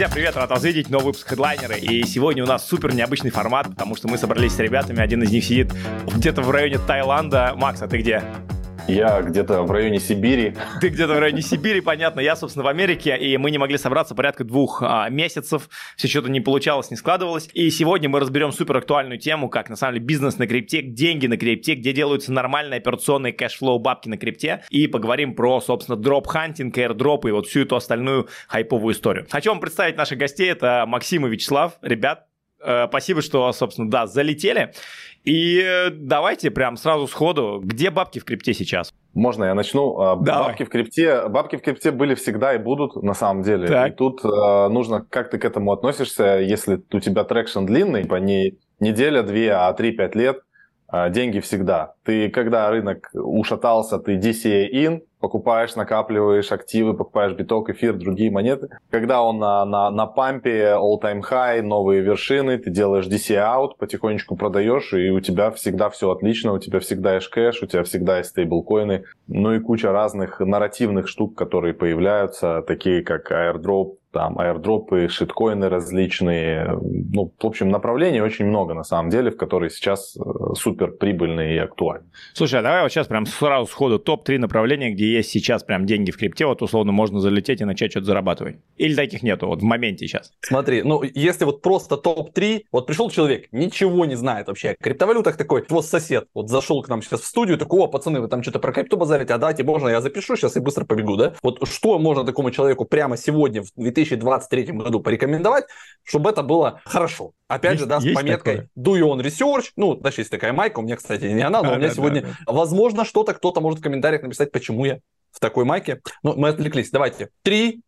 Друзья, привет, рад вас видеть, новый выпуск хедлайнера. И сегодня у нас супер необычный формат, потому что мы собрались с ребятами, один из них сидит где-то в районе Таиланда. Макс, а ты где? Я где-то в районе Сибири. Ты где-то в районе Сибири, понятно. Я, собственно, в Америке, и мы не могли собраться порядка двух а, месяцев. Все что-то не получалось, не складывалось. И сегодня мы разберем супер актуальную тему, как на самом деле бизнес на крипте, деньги на крипте, где делаются нормальные операционные cash flow бабки на крипте. И поговорим про, собственно, drop hunting, airdrop и вот всю эту остальную хайповую историю. Хочу вам представить наших гостей. Это Максим и Вячеслав. Ребят, э, спасибо, что, собственно, да, залетели. И э, давайте прям сразу сходу, где бабки в крипте сейчас? Можно я начну? А, Давай. Бабки в крипте, бабки в крипте были всегда и будут на самом деле. Так. И тут э, нужно, как ты к этому относишься, если у тебя traction длинный, по не неделя, две, а три-пять лет, деньги всегда. Ты, когда рынок ушатался, ты DCA in, покупаешь, накапливаешь активы, покупаешь биток, эфир, другие монеты. Когда он на, на, на пампе, all-time high, новые вершины, ты делаешь DCA out, потихонечку продаешь, и у тебя всегда все отлично, у тебя всегда есть кэш, у тебя всегда есть стейблкоины, ну и куча разных нарративных штук, которые появляются, такие как airdrop, там аирдропы, шиткоины различные. Ну, в общем, направлений очень много на самом деле, в которые сейчас э, супер прибыльные и актуальны. Слушай, а давай вот сейчас прям сразу сходу топ-3 направления, где есть сейчас прям деньги в крипте, вот условно можно залететь и начать что-то зарабатывать. Или таких нету вот в моменте сейчас? Смотри, ну если вот просто топ-3, вот пришел человек, ничего не знает вообще о криптовалютах, такой, вот сосед, вот зашел к нам сейчас в студию, такой, о, пацаны, вы там что-то про крипту базарите, а дайте, можно я запишу сейчас и быстро побегу, да? Вот что можно такому человеку прямо сегодня, в 2023 году порекомендовать, чтобы это было хорошо? Опять Есть- же, да, с пометкой do your own research, ну, даже есть такая майка, у меня, кстати, не она, но у меня да, сегодня, да, возможно, что-то кто-то может в комментариях написать, почему я в такой майке. Ну, мы отвлеклись. Давайте. Три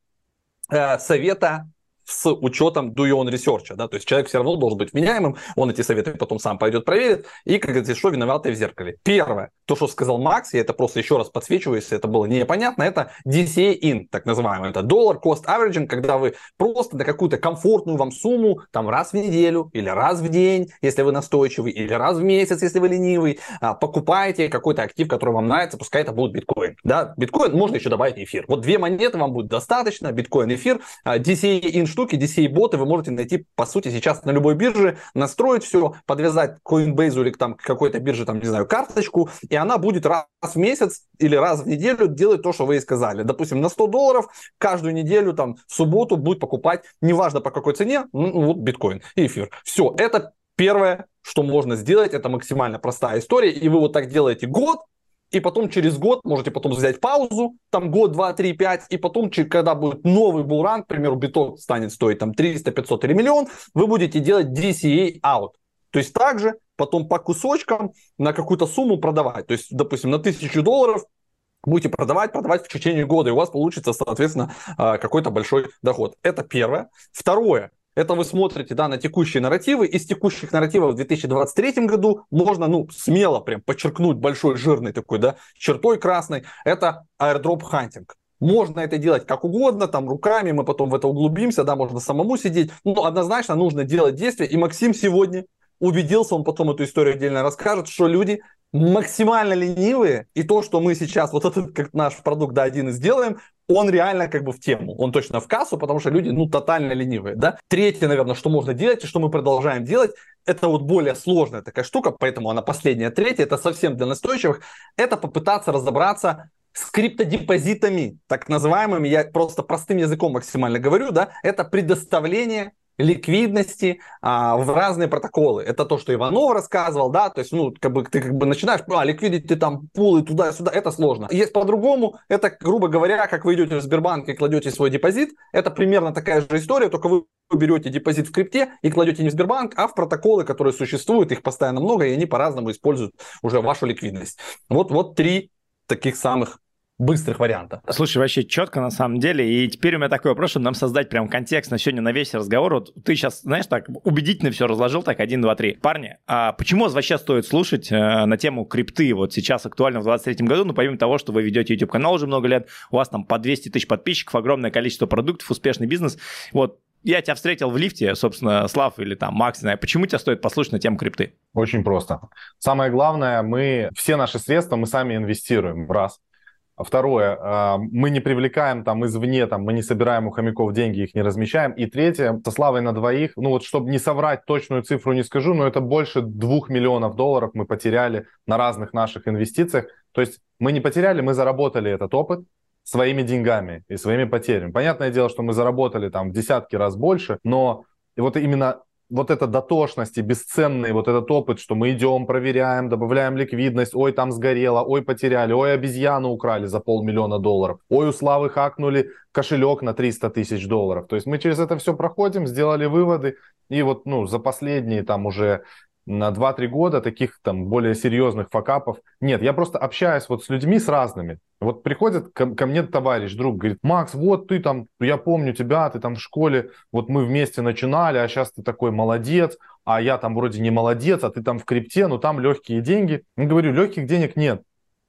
э, совета с учетом do your own research, да, то есть человек все равно должен быть вменяемым, он эти советы потом сам пойдет проверит, и, как говорится, что виноватый в зеркале. Первое, то, что сказал Макс, я это просто еще раз подсвечиваю, если это было непонятно, это DCA in, так называемый, это доллар cost averaging, когда вы просто на какую-то комфортную вам сумму, там раз в неделю, или раз в день, если вы настойчивый, или раз в месяц, если вы ленивый, а, покупаете какой-то актив, который вам нравится, пускай это будет биткоин, да, биткоин, можно еще добавить эфир. Вот две монеты вам будет достаточно, биткоин, эфир, а, DCA in штуки, DCA боты вы можете найти, по сути, сейчас на любой бирже, настроить все, подвязать к Coinbase или там, к какой-то бирже, там, не знаю, карточку, и она будет раз в месяц или раз в неделю делать то, что вы ей сказали. Допустим, на 100 долларов каждую неделю, там, в субботу будет покупать, неважно по какой цене, ну, вот биткоин и эфир. Все, это первое, что можно сделать, это максимально простая история, и вы вот так делаете год, и потом через год можете потом взять паузу, там год, два, три, пять, и потом, когда будет новый bull run, к примеру, биток станет стоить там 300, 500 или миллион, вы будете делать DCA out. То есть также потом по кусочкам на какую-то сумму продавать. То есть, допустим, на 1000 долларов будете продавать, продавать в течение года, и у вас получится, соответственно, а, какой-то большой доход. Это первое. Второе. Это вы смотрите да, на текущие нарративы. Из текущих нарративов в 2023 году можно ну, смело прям подчеркнуть большой жирной такой да, чертой красной. Это airdrop hunting. Можно это делать как угодно, там руками, мы потом в это углубимся, да, можно самому сидеть. Но однозначно нужно делать действия. И Максим сегодня убедился, он потом эту историю отдельно расскажет, что люди максимально ленивые, и то, что мы сейчас, вот этот как наш продукт, да, один и сделаем, он реально как бы в тему, он точно в кассу, потому что люди, ну, тотально ленивые, да. Третье, наверное, что можно делать, и что мы продолжаем делать, это вот более сложная такая штука, поэтому она последняя, третья, это совсем для настойчивых, это попытаться разобраться с криптодепозитами, так называемыми, я просто простым языком максимально говорю, да, это предоставление ликвидности а, в разные протоколы. Это то, что Иванов рассказывал, да, то есть, ну, как бы ты как бы начинаешь, а, ликвидить ты там пулы туда-сюда, это сложно. Есть по-другому, это, грубо говоря, как вы идете в Сбербанк и кладете свой депозит, это примерно такая же история, только вы берете депозит в крипте и кладете не в Сбербанк, а в протоколы, которые существуют, их постоянно много, и они по-разному используют уже вашу ликвидность. Вот, вот три таких самых быстрых варианта. Слушай, вообще четко на самом деле. И теперь у меня такой вопрос, чтобы нам создать прям контекст на сегодня на весь разговор. Вот ты сейчас, знаешь, так убедительно все разложил, так, один, два, три. Парни, а почему вас вообще стоит слушать э, на тему крипты вот сейчас актуально в 23 году? Ну, помимо того, что вы ведете YouTube-канал уже много лет, у вас там по 200 тысяч подписчиков, огромное количество продуктов, успешный бизнес. Вот я тебя встретил в лифте, собственно, Слав или там Макс, не знаю, почему тебя стоит послушать на тему крипты? Очень просто. Самое главное, мы все наши средства мы сами инвестируем, раз. Второе, а, мы не привлекаем там извне, там, мы не собираем у хомяков деньги, их не размещаем. И третье, со Славой на двоих, ну вот чтобы не соврать точную цифру не скажу, но это больше двух миллионов долларов мы потеряли на разных наших инвестициях. То есть мы не потеряли, мы заработали этот опыт своими деньгами и своими потерями. Понятное дело, что мы заработали там в десятки раз больше, но вот именно вот эта дотошность и бесценный вот этот опыт, что мы идем, проверяем, добавляем ликвидность, ой, там сгорело, ой, потеряли, ой, обезьяну украли за полмиллиона долларов, ой, у Славы хакнули кошелек на 300 тысяч долларов. То есть мы через это все проходим, сделали выводы, и вот, ну, за последние там уже на 2-3 года таких там более серьезных факапов нет. Я просто общаюсь вот с людьми с разными. Вот приходит ко, ко мне товарищ, друг, говорит, Макс, вот ты там, я помню тебя, ты там в школе, вот мы вместе начинали, а сейчас ты такой молодец, а я там вроде не молодец, а ты там в крипте, ну там легкие деньги. Я говорю, легких денег нет.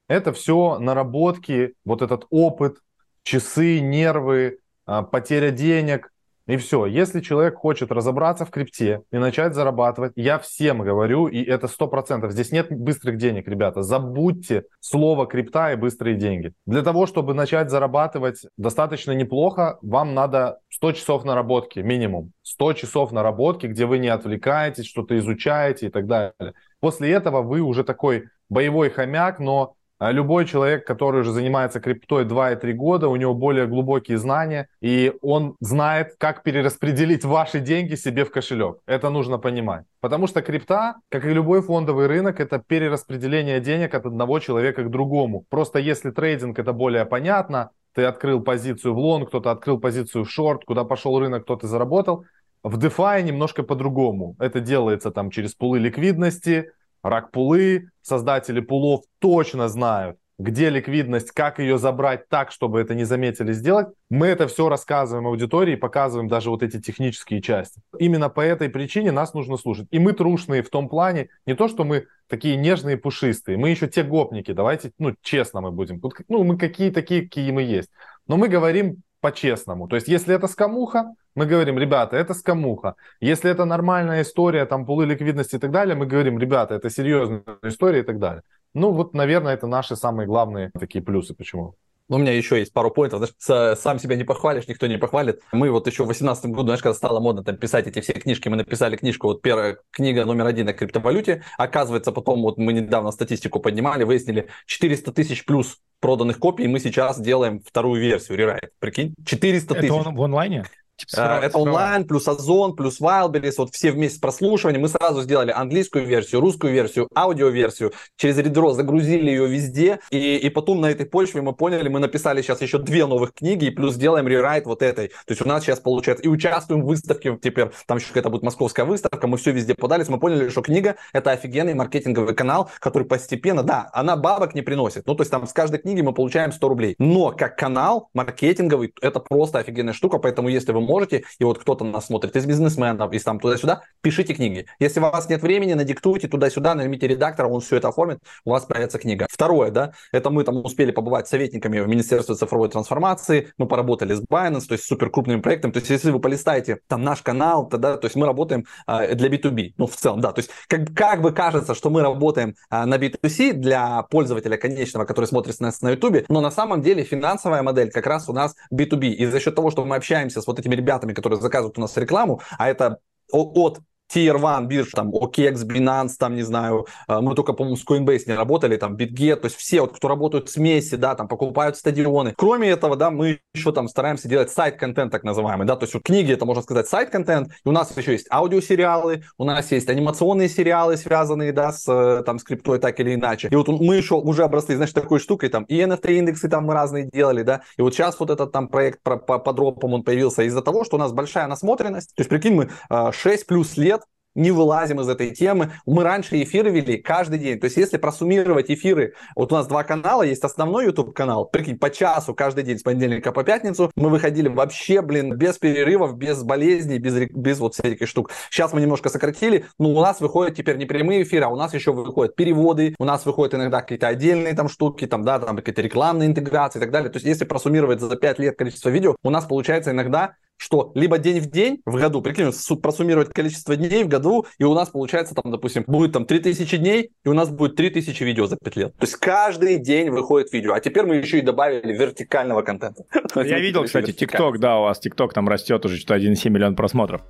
Это все наработки, вот этот опыт, часы, нервы, а, потеря денег, и все. Если человек хочет разобраться в крипте и начать зарабатывать, я всем говорю, и это сто процентов. Здесь нет быстрых денег, ребята. Забудьте слово крипта и быстрые деньги. Для того, чтобы начать зарабатывать достаточно неплохо, вам надо 100 часов наработки минимум. 100 часов наработки, где вы не отвлекаетесь, что-то изучаете и так далее. После этого вы уже такой боевой хомяк, но любой человек, который уже занимается криптой 2-3 года, у него более глубокие знания, и он знает, как перераспределить ваши деньги себе в кошелек. Это нужно понимать. Потому что крипта, как и любой фондовый рынок, это перераспределение денег от одного человека к другому. Просто если трейдинг это более понятно, ты открыл позицию в лонг, кто-то открыл позицию в шорт, куда пошел рынок, кто-то заработал. В DeFi немножко по-другому. Это делается там через пулы ликвидности, рак-пулы, создатели пулов точно знают, где ликвидность, как ее забрать так, чтобы это не заметили сделать. Мы это все рассказываем аудитории, показываем даже вот эти технические части. Именно по этой причине нас нужно слушать. И мы трушные в том плане, не то, что мы такие нежные, пушистые, мы еще те гопники, давайте, ну, честно мы будем. Ну, мы какие такие, какие мы есть. Но мы говорим по-честному. То есть, если это скамуха, мы говорим, ребята, это скамуха. Если это нормальная история, там, пулы ликвидности и так далее, мы говорим, ребята, это серьезная история и так далее. Ну, вот, наверное, это наши самые главные такие плюсы. Почему? Ну, у меня еще есть пару поинтов. Знаешь, сам себя не похвалишь, никто не похвалит. Мы вот еще в 2018 году, знаешь, когда стало модно там писать эти все книжки, мы написали книжку, вот первая книга номер один о криптовалюте. Оказывается, потом вот мы недавно статистику поднимали, выяснили 400 тысяч плюс проданных копий, мы сейчас делаем вторую версию рерайт. Прикинь, 400 тысяч. Это он в онлайне? Типа, это онлайн, плюс Озон, плюс Wildberries, вот все вместе с прослушиванием. Мы сразу сделали английскую версию, русскую версию, аудиоверсию, через Редро загрузили ее везде, и, и потом на этой почве мы поняли, мы написали сейчас еще две новых книги, и плюс делаем рерайт вот этой. То есть у нас сейчас получается, и участвуем в выставке, теперь там еще какая-то будет московская выставка, мы все везде подались, мы поняли, что книга – это офигенный маркетинговый канал, который постепенно, да, она бабок не приносит, ну то есть там с каждой книги мы получаем 100 рублей, но как канал маркетинговый, это просто офигенная штука, поэтому если вы можете, и вот кто-то нас смотрит из бизнесменов, из там туда-сюда, пишите книги. Если у вас нет времени, надиктуйте туда-сюда, наймите редактора, он все это оформит, у вас появится книга. Второе, да, это мы там успели побывать советниками в Министерстве цифровой трансформации, мы поработали с Binance, то есть супер крупным проектом, то есть если вы полистаете там наш канал, тогда, то есть мы работаем э, для B2B, ну в целом, да, то есть как, как бы кажется, что мы работаем э, на B2C для пользователя конечного, который смотрит нас на YouTube, но на самом деле финансовая модель как раз у нас B2B, и за счет того, что мы общаемся с вот этими ребятами, которые заказывают у нас рекламу, а это от Tier 1 бирж, там, OKX, Binance, там, не знаю, э, мы только, по-моему, с Coinbase не работали, там, BitGet, то есть все, вот, кто работают с Месси, да, там, покупают стадионы. Кроме этого, да, мы еще там стараемся делать сайт-контент, так называемый, да, то есть вот книги, это, можно сказать, сайт-контент, и у нас еще есть аудиосериалы, у нас есть анимационные сериалы, связанные, да, с, э, там, скриптой так или иначе. И вот мы еще уже обросли, знаешь, такой штукой, там, и NFT-индексы там мы разные делали, да, и вот сейчас вот этот там проект по, по, по дропам, он появился из-за того, что у нас большая насмотренность, то есть, прикинь, мы 6 э, плюс лет не вылазим из этой темы. Мы раньше эфиры вели каждый день. То есть, если просуммировать эфиры, вот у нас два канала, есть основной YouTube канал, прикинь, по часу каждый день с понедельника по пятницу, мы выходили вообще, блин, без перерывов, без болезней, без, без вот всяких штук. Сейчас мы немножко сократили, но у нас выходят теперь не прямые эфиры, а у нас еще выходят переводы, у нас выходят иногда какие-то отдельные там штуки, там, да, там какие-то рекламные интеграции и так далее. То есть, если просуммировать за 5 лет количество видео, у нас получается иногда что либо день в день в году, прикинь, просуммировать количество дней в году, и у нас получается там, допустим, будет там 3000 дней, и у нас будет 3000 видео за 5 лет. То есть каждый день выходит видео. А теперь мы еще и добавили вертикального контента. Я видел, кстати, ТикТок, да, у вас ТикТок там растет уже что-то 1,7 миллион просмотров.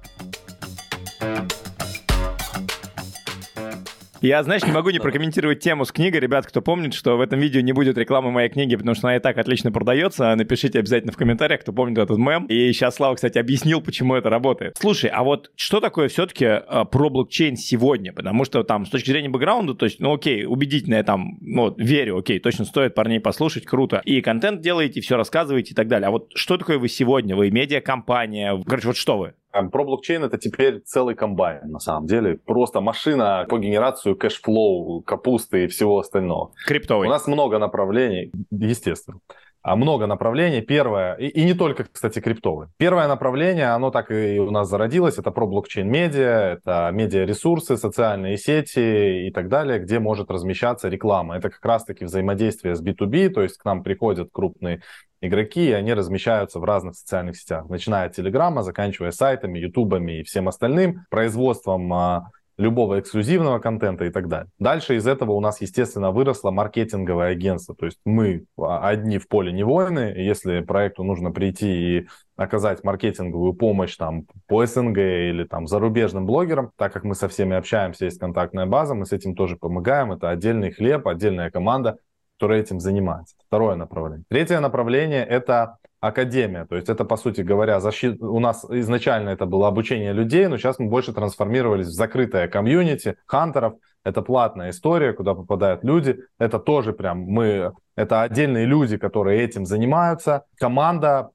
Я, знаешь, не могу не прокомментировать тему с книгой. Ребят, кто помнит, что в этом видео не будет рекламы моей книги, потому что она и так отлично продается. Напишите обязательно в комментариях, кто помнит этот мем. И сейчас Слава, кстати, объяснил, почему это работает. Слушай, а вот что такое все-таки а, про блокчейн сегодня? Потому что там с точки зрения бэкграунда, то есть, ну окей, убедительно я там, ну, верю, окей, точно стоит парней послушать, круто. И контент делаете, все рассказываете и так далее. А вот что такое вы сегодня? Вы медиакомпания? Короче, вот что вы? Про блокчейн это теперь целый комбайн, на самом деле. Просто машина по генерацию cash flow, капусты и всего остального. Криптовый. У нас много направлений, естественно. А много направлений. Первое, и, и не только, кстати, криптовые. Первое направление, оно так и у нас зародилось, это про блокчейн-медиа, это медиа-ресурсы, социальные сети и так далее, где может размещаться реклама. Это как раз-таки взаимодействие с B2B, то есть к нам приходят крупные игроки, и они размещаются в разных социальных сетях, начиная от Телеграма, заканчивая сайтами, Ютубами и всем остальным, производством а, любого эксклюзивного контента и так далее. Дальше из этого у нас, естественно, выросло маркетинговое агентство. То есть мы а, одни в поле не воины. Если проекту нужно прийти и оказать маркетинговую помощь там по СНГ или там зарубежным блогерам, так как мы со всеми общаемся, есть контактная база, мы с этим тоже помогаем. Это отдельный хлеб, отдельная команда, которая этим занимается. Второе направление. Третье направление – это академия. То есть это, по сути говоря, защита... у нас изначально это было обучение людей, но сейчас мы больше трансформировались в закрытое комьюнити хантеров. Это платная история, куда попадают люди. Это тоже прям мы... Это отдельные люди, которые этим занимаются. Команда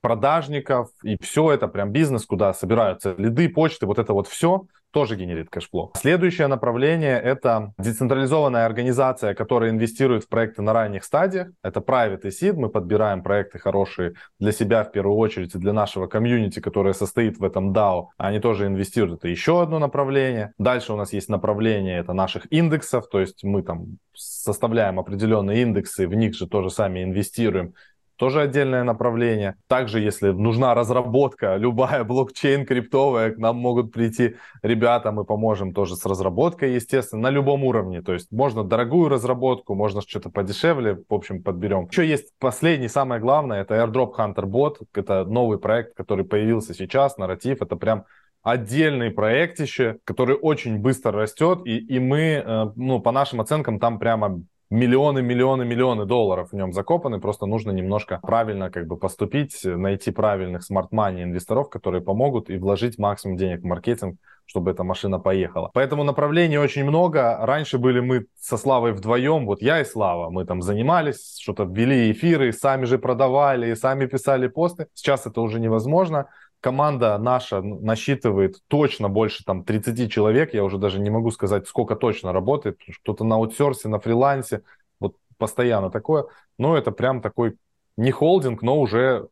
продажников, и все это прям бизнес, куда собираются лиды, почты, вот это вот все тоже генерит cash flow. Следующее направление — это децентрализованная организация, которая инвестирует в проекты на ранних стадиях. Это private и seed. Мы подбираем проекты хорошие для себя в первую очередь и для нашего комьюнити, которое состоит в этом DAO. Они тоже инвестируют. Это еще одно направление. Дальше у нас есть направление это наших индексов, то есть мы там составляем определенные индексы, в них же тоже сами инвестируем тоже отдельное направление. Также, если нужна разработка, любая блокчейн криптовая, к нам могут прийти ребята, мы поможем тоже с разработкой, естественно, на любом уровне. То есть можно дорогую разработку, можно что-то подешевле, в общем, подберем. Еще есть последний, самое главное, это Airdrop Hunter Bot. Это новый проект, который появился сейчас, нарратив. Это прям отдельный проект еще, который очень быстро растет, и, и мы, э, ну, по нашим оценкам, там прямо миллионы, миллионы, миллионы долларов в нем закопаны, просто нужно немножко правильно как бы поступить, найти правильных смарт-мани инвесторов, которые помогут и вложить максимум денег в маркетинг, чтобы эта машина поехала. Поэтому направлений очень много. Раньше были мы со Славой вдвоем, вот я и Слава, мы там занимались, что-то ввели эфиры, сами же продавали, сами писали посты. Сейчас это уже невозможно команда наша насчитывает точно больше там 30 человек, я уже даже не могу сказать, сколько точно работает, кто-то на аутсорсе, на фрилансе, вот постоянно такое, но это прям такой не холдинг, но уже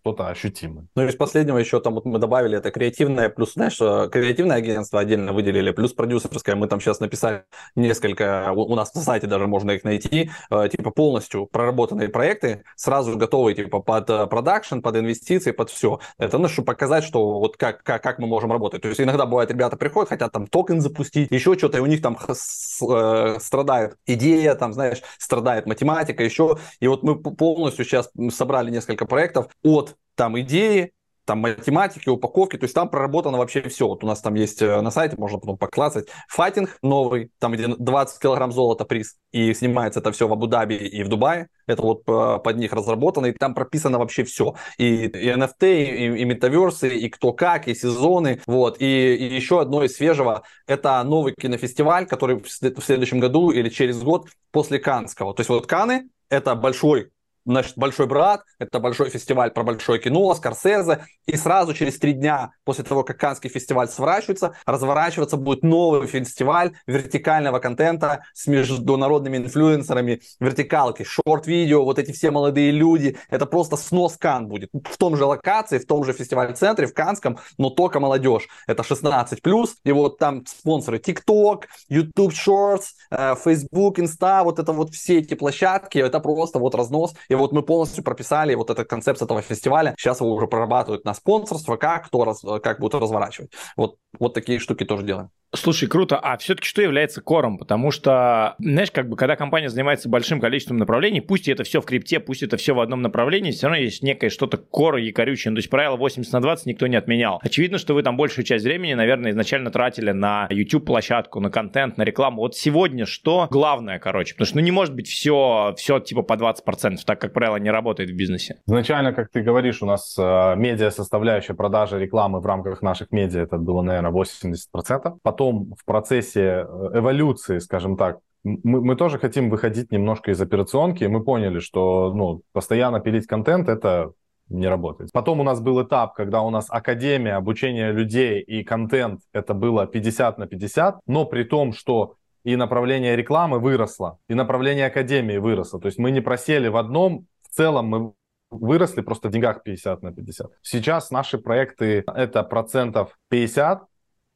что-то ощутимое. Ну, из последнего еще там вот мы добавили это креативное, плюс, знаешь, креативное агентство отдельно выделили, плюс продюсерское. Мы там сейчас написали несколько, у, нас на сайте даже можно их найти, э, типа полностью проработанные проекты, сразу готовые типа под э, продакшн, под инвестиции, под все. Это, ну, чтобы показать, что вот как, как, как мы можем работать. То есть иногда бывает, ребята приходят, хотят там токен запустить, еще что-то, и у них там э, страдает идея, там, знаешь, страдает математика, еще. И вот мы полностью сейчас собрали несколько проектов от там идеи, там математики, упаковки, то есть там проработано вообще все. Вот у нас там есть э, на сайте, можно потом поклацать. Файтинг новый, там где 20 килограмм золота приз, и снимается это все в Абу-Даби и в Дубае. Это вот э, под них разработано, и там прописано вообще все. И, и NFT, и, и метаверсы, и кто как, и сезоны. Вот. И, и еще одно из свежего, это новый кинофестиваль, который в следующем году или через год после Канского. То есть вот Каны это большой значит, «Большой брат», это большой фестиваль про большое кино, Скорсезе, и сразу через три дня после того, как Канский фестиваль сворачивается, разворачиваться будет новый фестиваль вертикального контента с международными инфлюенсерами, вертикалки, шорт-видео, вот эти все молодые люди, это просто снос Кан будет. В том же локации, в том же фестиваль-центре, в Канском, но только молодежь. Это 16+, и вот там спонсоры TikTok, YouTube Shorts, Facebook, Insta, вот это вот все эти площадки, это просто вот разнос, И вот мы полностью прописали вот этот концепт этого фестиваля. Сейчас его уже прорабатывают на спонсорство, как кто раз, как будут разворачивать. Вот, вот такие штуки тоже делаем. Слушай, круто. А все-таки что является кором? Потому что, знаешь, как бы, когда компания занимается большим количеством направлений, пусть это все в крипте, пусть это все в одном направлении, все равно есть некое что-то коро и корючее. То есть правило 80 на 20 никто не отменял. Очевидно, что вы там большую часть времени, наверное, изначально тратили на YouTube-площадку, на контент, на рекламу. Вот сегодня что главное, короче? Потому что, ну, не может быть все, все типа по 20%, так как правило не работает в бизнесе. Изначально, как ты говоришь, у нас э, медиа составляющая продажи рекламы в рамках наших медиа, это было, наверное, 80%. Потом потом в процессе э, эволюции, скажем так, мы, мы тоже хотим выходить немножко из операционки, мы поняли, что ну, постоянно пилить контент это не работает. Потом у нас был этап, когда у нас академия, обучение людей и контент, это было 50 на 50, но при том, что и направление рекламы выросло, и направление академии выросло. То есть мы не просели в одном, в целом мы выросли просто в деньгах 50 на 50. Сейчас наши проекты это процентов 50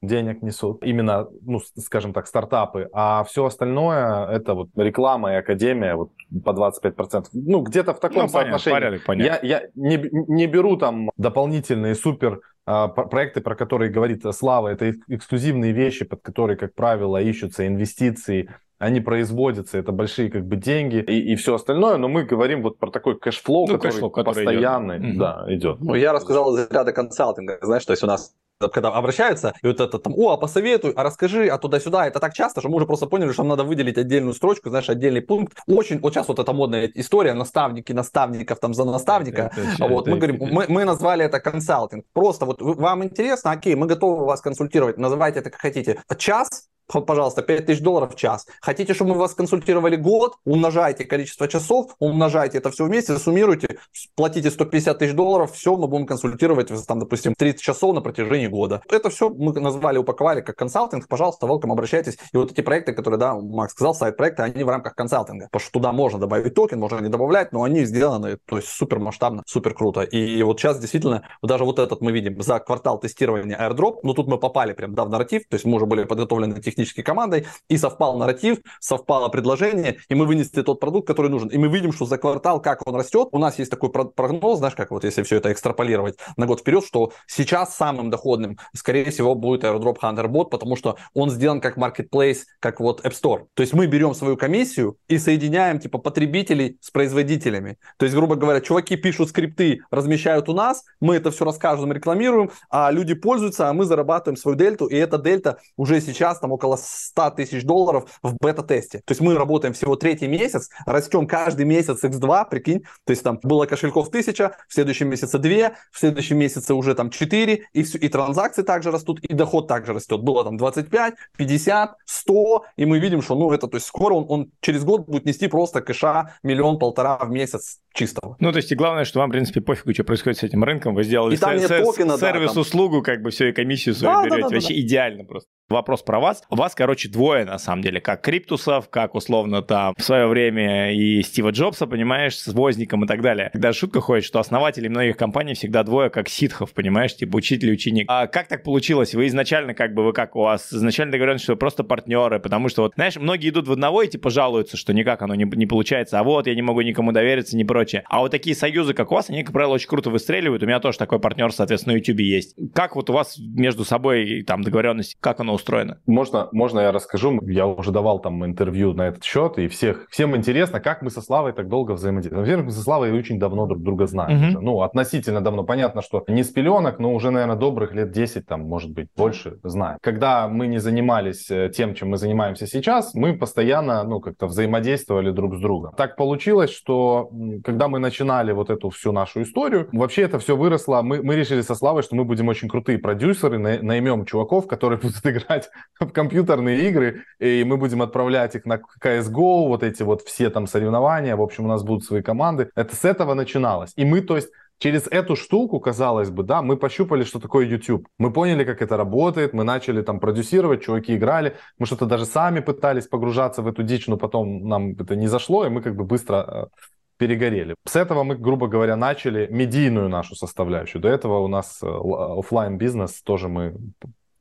денег несут, именно, ну, скажем так, стартапы, а все остальное это вот реклама и академия вот по 25%. Ну, где-то в таком ну, соотношении. Порядок, понятно. Я, я не, не беру там дополнительные супер а, проекты, про которые говорит Слава, это эксклюзивные вещи, под которые, как правило, ищутся инвестиции, они производятся, это большие как бы деньги и, и все остальное, но мы говорим вот про такой cash flow, ну, который, cash flow, который постоянный, идет. да, идет. Ну, я рассказал из ряда консалтинга, знаешь, то есть у нас когда обращаются, и вот это там, о, а посоветуй, а расскажи, а туда-сюда, это так часто, что мы уже просто поняли, что нам надо выделить отдельную строчку, знаешь, отдельный пункт. Очень, вот сейчас вот эта модная история, наставники наставников там за наставника, это, это, вот, это, мы говорим, мы, мы назвали это консалтинг. Просто вот вам интересно, окей, мы готовы вас консультировать, называйте это как хотите. Час пожалуйста, 5000 долларов в час. Хотите, чтобы мы вас консультировали год, умножайте количество часов, умножайте это все вместе, суммируйте, платите 150 тысяч долларов, все, мы будем консультировать, там, допустим, 30 часов на протяжении года. Это все мы назвали, упаковали как консалтинг, пожалуйста, welcome, обращайтесь. И вот эти проекты, которые, да, Макс сказал, сайт-проекты, они в рамках консалтинга, потому что туда можно добавить токен, можно не добавлять, но они сделаны, то есть супер масштабно, супер круто. И вот сейчас действительно, даже вот этот мы видим за квартал тестирования airdrop, но тут мы попали прям, да, в нарратив, то есть мы уже были подготовлены технически технической командой, и совпал нарратив, совпало предложение, и мы вынесли тот продукт, который нужен. И мы видим, что за квартал, как он растет, у нас есть такой прогноз, знаешь, как вот если все это экстраполировать на год вперед, что сейчас самым доходным, скорее всего, будет AeroDrop Hunter Bot, потому что он сделан как marketplace, как вот App Store. То есть мы берем свою комиссию и соединяем типа потребителей с производителями. То есть, грубо говоря, чуваки пишут скрипты, размещают у нас, мы это все рассказываем, рекламируем, а люди пользуются, а мы зарабатываем свою дельту, и эта дельта уже сейчас там около около 100 тысяч долларов в бета-тесте. То есть мы работаем всего третий месяц, растем каждый месяц x2, прикинь. То есть там было кошельков 1000, в следующем месяце 2, в следующем месяце уже там 4, и, все, и транзакции также растут, и доход также растет. Было там 25, 50, 100, и мы видим, что ну это, то есть скоро он, он через год будет нести просто кэша миллион-полтора в месяц чистого. Ну, то есть, и главное, что вам, в принципе, пофигу, что происходит с этим рынком, вы сделали сервис-услугу, как бы все, и комиссию свою да, берете. Да, да, Вообще да. идеально просто. Вопрос про вас. У вас, короче, двое, на самом деле, как Криптусов, как, условно, там, в свое время и Стива Джобса, понимаешь, с Возником и так далее. Когда шутка ходит, что основатели многих компаний всегда двое, как ситхов, понимаешь, типа учитель и ученик. А как так получилось? Вы изначально, как бы, вы как у вас изначально договоренность, что вы просто партнеры, потому что, вот, знаешь, многие идут в одного и, типа, жалуются, что никак оно не, не получается, а вот, я не могу никому довериться, не прочее. А вот такие союзы, как у вас, они, как правило, очень круто выстреливают. У меня тоже такой партнер, соответственно, на YouTube есть. Как вот у вас между собой там договоренность, как оно устроено? Можно можно, я расскажу? Я уже давал там интервью на этот счет, и всех, всем интересно, как мы со Славой так долго взаимодействуем. Во-первых, мы со Славой очень давно друг друга знаем. Уже. Ну, относительно давно. Понятно, что не с пеленок, но уже, наверное, добрых лет 10, там, может быть, больше знаем. Когда мы не занимались э, тем, чем мы занимаемся сейчас, мы постоянно, ну, как-то взаимодействовали друг с другом. Так получилось, что когда мы начинали вот эту всю нашу историю, вообще это все выросло. Мы, мы решили со Славой, что мы будем очень крутые продюсеры, наймем чуваков, которые будут играть в компьютерные игры, и мы будем отправлять их на CSGO, вот эти вот все там соревнования, в общем, у нас будут свои команды. Это с этого начиналось. И мы, то есть, через эту штуку, казалось бы, да, мы пощупали, что такое YouTube. Мы поняли, как это работает, мы начали там продюсировать, чуваки играли, мы что-то даже сами пытались погружаться в эту дичь, но потом нам это не зашло, и мы как бы быстро э, перегорели. С этого мы, грубо говоря, начали медийную нашу составляющую. До этого у нас э, офлайн бизнес тоже мы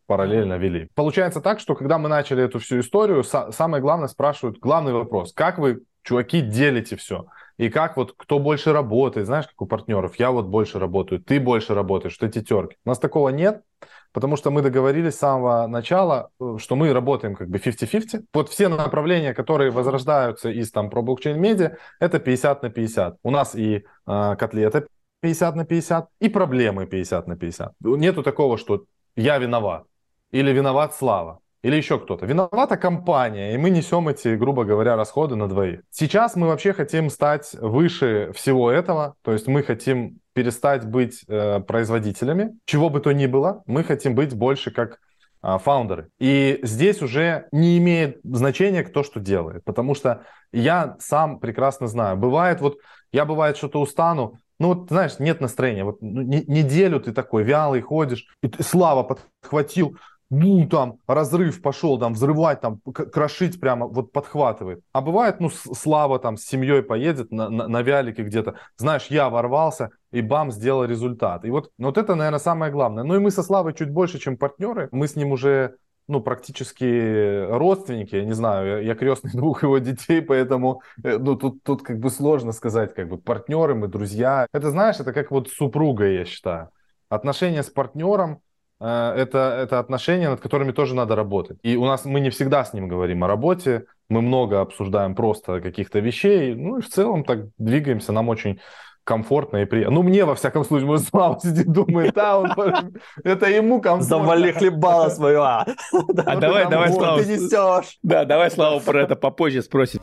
параллельно вели. Получается так, что когда мы начали эту всю историю, самое главное спрашивают, главный вопрос, как вы чуваки, делите все. И как вот кто больше работает, знаешь, как у партнеров, я вот больше работаю, ты больше работаешь, эти терки. У нас такого нет, потому что мы договорились с самого начала, э, что мы работаем как бы 50-50. Вот все направления, которые возрождаются из там про блокчейн-медиа, это 50 на 50. У нас и э, котлета 50 на 50, и проблемы 50 на 50. Нету такого, что я виноват или виноват Слава или еще кто-то. Виновата компания, и мы несем эти, грубо говоря, расходы на двоих. Сейчас мы вообще хотим стать выше всего этого, то есть мы хотим перестать быть э, производителями, чего бы то ни было, мы хотим быть больше как э, фаундеры. И здесь уже не имеет значения, кто что делает, потому что я сам прекрасно знаю. Бывает вот, я бывает что-то устану, ну вот, знаешь, нет настроения. Вот ну, неделю ты такой вялый ходишь, и ты, Слава подхватил, ну, там, разрыв пошел, там, взрывать, там, крошить прямо, вот подхватывает. А бывает, ну, Слава там с семьей поедет на, на, на вялике где-то, знаешь, я ворвался, и бам, сделал результат. И вот, ну, вот это, наверное, самое главное. Ну, и мы со Славой чуть больше, чем партнеры. Мы с ним уже ну, практически родственники, я не знаю, я, я крестный двух его детей, поэтому, э, ну, тут, тут как бы сложно сказать, как бы партнеры мы, друзья. Это, знаешь, это как вот супруга, я считаю. Отношения с партнером это, это отношения, над которыми тоже надо работать. И у нас мы не всегда с ним говорим о работе, мы много обсуждаем просто каких-то вещей, ну и в целом так двигаемся, нам очень комфортно и приятно. Ну, мне, во всяком случае, мой Слава сидит, думает, да, он, это ему комфортно. Завали хлебало свое. А, а давай, давай, Слава. Ты несешь. Да, давай Слава про это попозже спросит.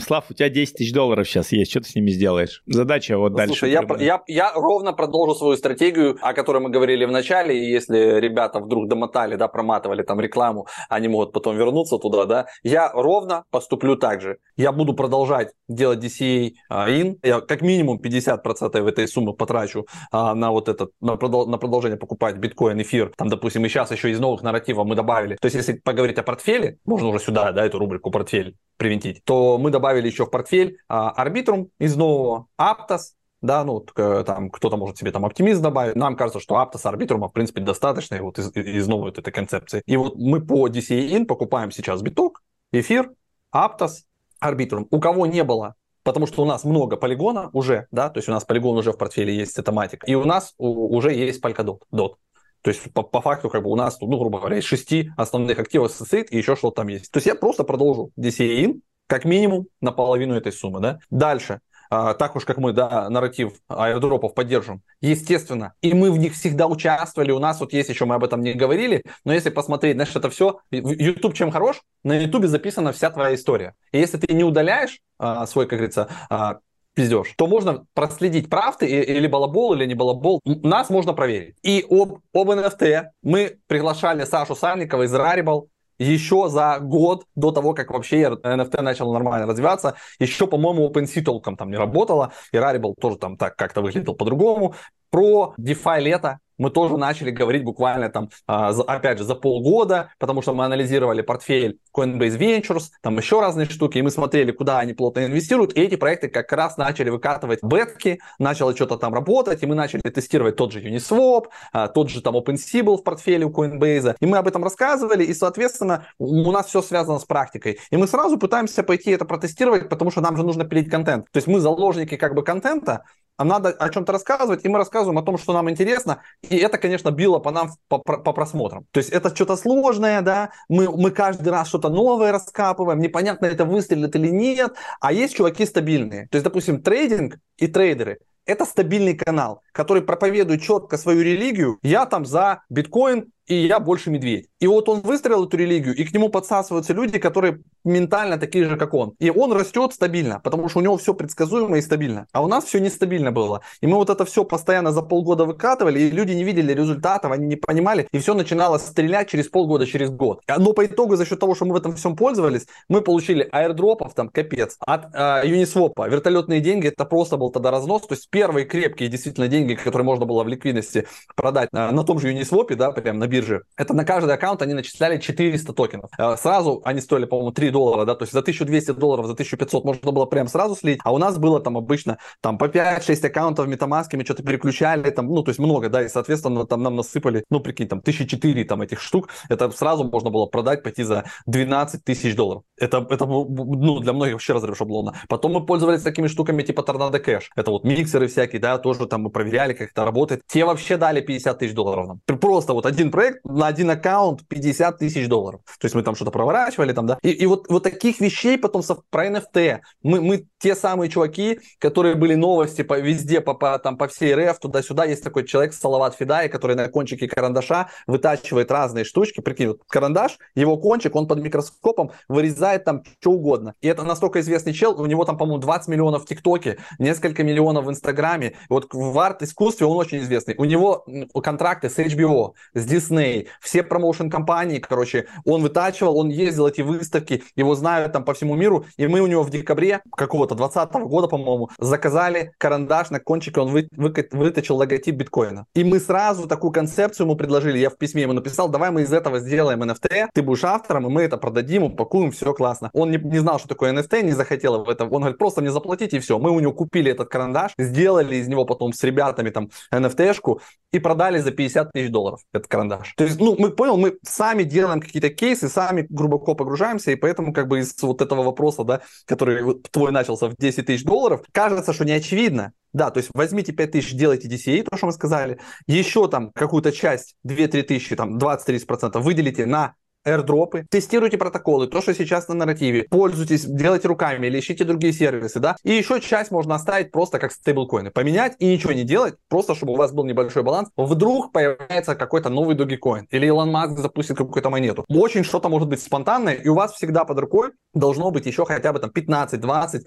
Слав, у тебя 10 тысяч долларов сейчас есть, что ты с ними сделаешь? Задача вот дальше. Слушай, я, я, я ровно продолжу свою стратегию, о которой мы говорили в начале, и если ребята вдруг домотали, да, проматывали там рекламу, они могут потом вернуться туда, да, я ровно поступлю так же. Я буду продолжать делать DCA а, in, я как минимум 50% этой суммы потрачу а, на вот этот, на, продол- на продолжение покупать биткоин, эфир, там, допустим, и сейчас еще из новых нарративов мы добавили. То есть, если поговорить о портфеле, можно уже сюда, да, эту рубрику портфель привинтить, то мы добавили еще в портфель а, Arbitrum из нового, Aptos, да, ну, там кто-то может себе там оптимизм добавить. Нам кажется, что Aptos Arbitrum, в принципе, достаточно вот из, из новой вот этой концепции. И вот мы по DCA-IN покупаем сейчас биток, эфир, Aptos, Arbitrum. У кого не было потому что у нас много полигона уже, да, то есть у нас полигон уже в портфеле есть, это матик, и у нас у, уже есть Polkadot, DOT. То есть по, по факту как бы у нас, ну, грубо говоря, из шести основных активов состоит, и еще что-то там есть. То есть я просто продолжу DCA-in как минимум на половину этой суммы. Да? Дальше. А, так уж как мы, да, нарратив аирдропов поддержим, естественно, и мы в них всегда участвовали, у нас вот есть еще, мы об этом не говорили, но если посмотреть, знаешь, это все, YouTube чем хорош? На YouTube записана вся твоя история. И если ты не удаляешь а, свой, как говорится, а, пиздеж, то можно проследить, прав ты или балабол, или не балабол. Нас можно проверить. И об, об NFT мы приглашали Сашу Сальникова из Rarible, еще за год до того, как вообще NFT начал нормально развиваться, еще, по-моему, OpenSea толком там не работало, и Rarible тоже там так как-то выглядел по-другому. Про DeFi лето мы тоже начали говорить буквально там, а, опять же, за полгода, потому что мы анализировали портфель Coinbase Ventures, там еще разные штуки, и мы смотрели, куда они плотно инвестируют, и эти проекты как раз начали выкатывать бетки, начало что-то там работать, и мы начали тестировать тот же Uniswap, а, тот же там OpenSea был в портфеле у Coinbase, и мы об этом рассказывали, и, соответственно, у нас все связано с практикой. И мы сразу пытаемся пойти это протестировать, потому что нам же нужно пилить контент. То есть мы заложники как бы контента, а надо о чем-то рассказывать, и мы рассказываем о том, что нам интересно, и это, конечно, било по нам по, по просмотрам. То есть это что-то сложное, да, мы, мы каждый раз что-то новое раскапываем, непонятно, это выстрелит или нет, а есть чуваки стабильные. То есть, допустим, трейдинг и трейдеры – это стабильный канал, который проповедует четко свою религию. Я там за биткоин, и я больше медведь. И вот он выстроил эту религию, и к нему подсасываются люди, которые ментально такие же, как он. И он растет стабильно, потому что у него все предсказуемо и стабильно. А у нас все нестабильно было. И мы вот это все постоянно за полгода выкатывали, и люди не видели результатов, они не понимали, и все начинало стрелять через полгода, через год. Но по итогу, за счет того, что мы в этом всем пользовались, мы получили аирдропов, там, капец, от э, Uniswap. Вертолетные деньги, это просто был тогда разнос. То есть первые крепкие действительно деньги которые можно было в ликвидности продать на, на том же Uniswap, да, прям на бирже, это на каждый аккаунт они начисляли 400 токенов. Э, сразу они стоили, по-моему, 3 доллара, да, то есть за 1200 долларов, за 1500 можно было прям сразу слить, а у нас было там обычно там по 5-6 аккаунтов мы что-то переключали, там, ну, то есть много, да, и, соответственно, там нам насыпали, ну, прикинь, там, 1004 там этих штук, это сразу можно было продать, пойти за 12 тысяч долларов. Это, это, ну, для многих вообще разрыв шаблона. Потом мы пользовались такими штуками типа Tornado Cash. Это вот миксеры всякие, да, тоже там мы проверяли, как это работает. Те вообще дали 50 тысяч долларов нам. Просто вот один проект на один аккаунт 50 тысяч долларов. То есть мы там что-то проворачивали там, да. И, и вот, вот таких вещей потом со, про NFT. Мы, мы те самые чуваки, которые были новости по везде, по, по, там, по всей РФ, туда-сюда. Есть такой человек, Салават Федай, который на кончике карандаша вытачивает разные штучки. Прикинь, вот карандаш, его кончик, он под микроскопом вырезает там что угодно. И это настолько известный чел, у него там, по-моему, 20 миллионов в ТикТоке, несколько миллионов в Инстаграме. Вот в арт-искусстве он очень известный. У него контракты с HBO, с Disney, все промоушен-компании, короче, он вытачивал, он ездил эти выставки, его знают там по всему миру. И мы у него в декабре какого-то 20 года, по-моему, заказали карандаш на кончике, он вы, вы, выточил логотип биткоина. И мы сразу такую концепцию ему предложили, я в письме ему написал, давай мы из этого сделаем NFT, ты будешь автором, и мы это продадим, упакуем, все классно. Он не, не знал, что такое NFT, не захотел в это. Он говорит, просто мне заплатите и все. Мы у него купили этот карандаш, сделали из него потом с ребятами там NFT-шку и продали за 50 тысяч долларов этот карандаш. То есть, ну, мы понял, мы сами делаем какие-то кейсы, сами глубоко погружаемся, и поэтому как бы из вот этого вопроса, да, который твой начался в 10 тысяч долларов, кажется, что не очевидно. Да, то есть возьмите 5 тысяч, делайте DCA, то, что мы сказали, еще там какую-то часть, 2-3 тысячи, там 20-30% выделите на airdropы, тестируйте протоколы, то, что сейчас на нарративе, пользуйтесь, делайте руками или ищите другие сервисы, да, и еще часть можно оставить просто как стейблкоины, поменять и ничего не делать, просто чтобы у вас был небольшой баланс, вдруг появляется какой-то новый Dogecoin, или Илон Маск запустит какую-то монету, очень что-то может быть спонтанное, и у вас всегда под рукой должно быть еще хотя бы там 15-20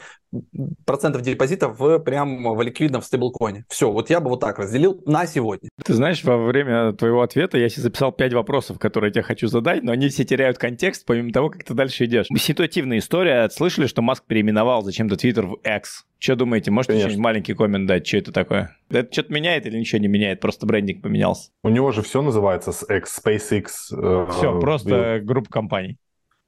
процентов депозитов в прям в ликвидном стейблкоине. Все, вот я бы вот так разделил на сегодня. Ты знаешь, во время твоеего ответа я себе записал 5 вопросов, которые я тебе хочу задать, но они все теряют контекст, помимо того, как ты дальше идешь. Ситуативная история. Слышали, что Маск переименовал зачем-то Твиттер в X? Что думаете? Можете Конечно. маленький коммент дать, что это такое? Это что-то меняет или ничего не меняет? Просто брендинг поменялся? У него же все называется с X, SpaceX. Э, все, просто группа компаний.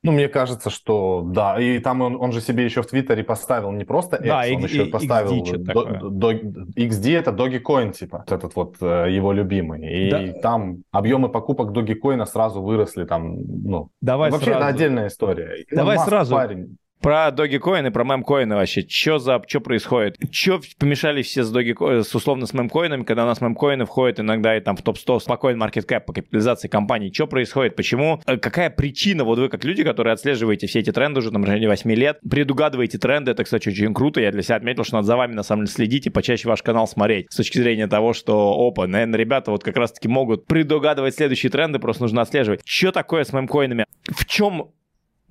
Ну, мне кажется, что да. И там он, он же себе еще в Твиттере поставил не просто X, да, он еще поставил XD, до, до, XD это Dogecoin, типа, этот вот э, его любимый. И да. там объемы покупок Dogecoin сразу выросли, там, ну, Давай вообще сразу. это отдельная история. Давай Маск сразу. Парень, про Dogecoin и про мемкоины вообще. Что за, что происходит? Что помешали все с, Dogecoin, с условно с мемкоинами, когда у нас мемкоины входят иногда и там в топ-100 спокойно market cap по капитализации компаний? Что происходит? Почему? Э, какая причина? Вот вы как люди, которые отслеживаете все эти тренды уже на протяжении 8 лет, предугадываете тренды, это, кстати, очень круто. Я для себя отметил, что надо за вами на самом деле следить и почаще ваш канал смотреть с точки зрения того, что, опа, наверное, ребята вот как раз-таки могут предугадывать следующие тренды, просто нужно отслеживать. Что такое с мемкоинами? В чем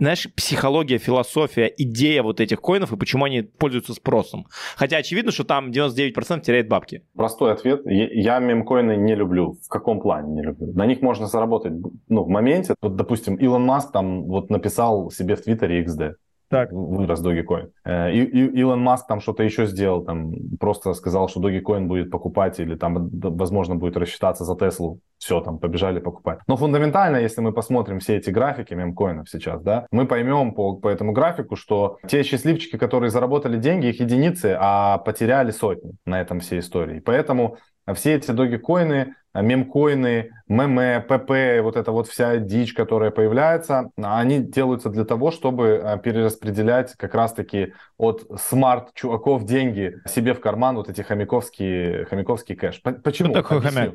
знаешь, психология, философия, идея вот этих коинов и почему они пользуются спросом. Хотя очевидно, что там 99% теряет бабки. Простой ответ. Я мемкоины не люблю. В каком плане не люблю? На них можно заработать ну, в моменте. Вот, допустим, Илон Маск там вот написал себе в Твиттере XD так. вырос Dogecoin. Э, и, и, Илон Маск там что-то еще сделал, там просто сказал, что Dogecoin будет покупать или там, возможно, будет рассчитаться за Теслу. Все, там, побежали покупать. Но фундаментально, если мы посмотрим все эти графики мемкоинов сейчас, да, мы поймем по, по этому графику, что те счастливчики, которые заработали деньги, их единицы, а потеряли сотни на этом всей истории. Поэтому все эти Э, мемкоины, меме, ПП, вот эта вот вся дичь, которая появляется, они делаются для того, чтобы э, перераспределять как раз-таки от смарт-чуваков деньги себе в карман, вот эти хомяковские, хомяковский кэш. Почему? Что такое хомяк?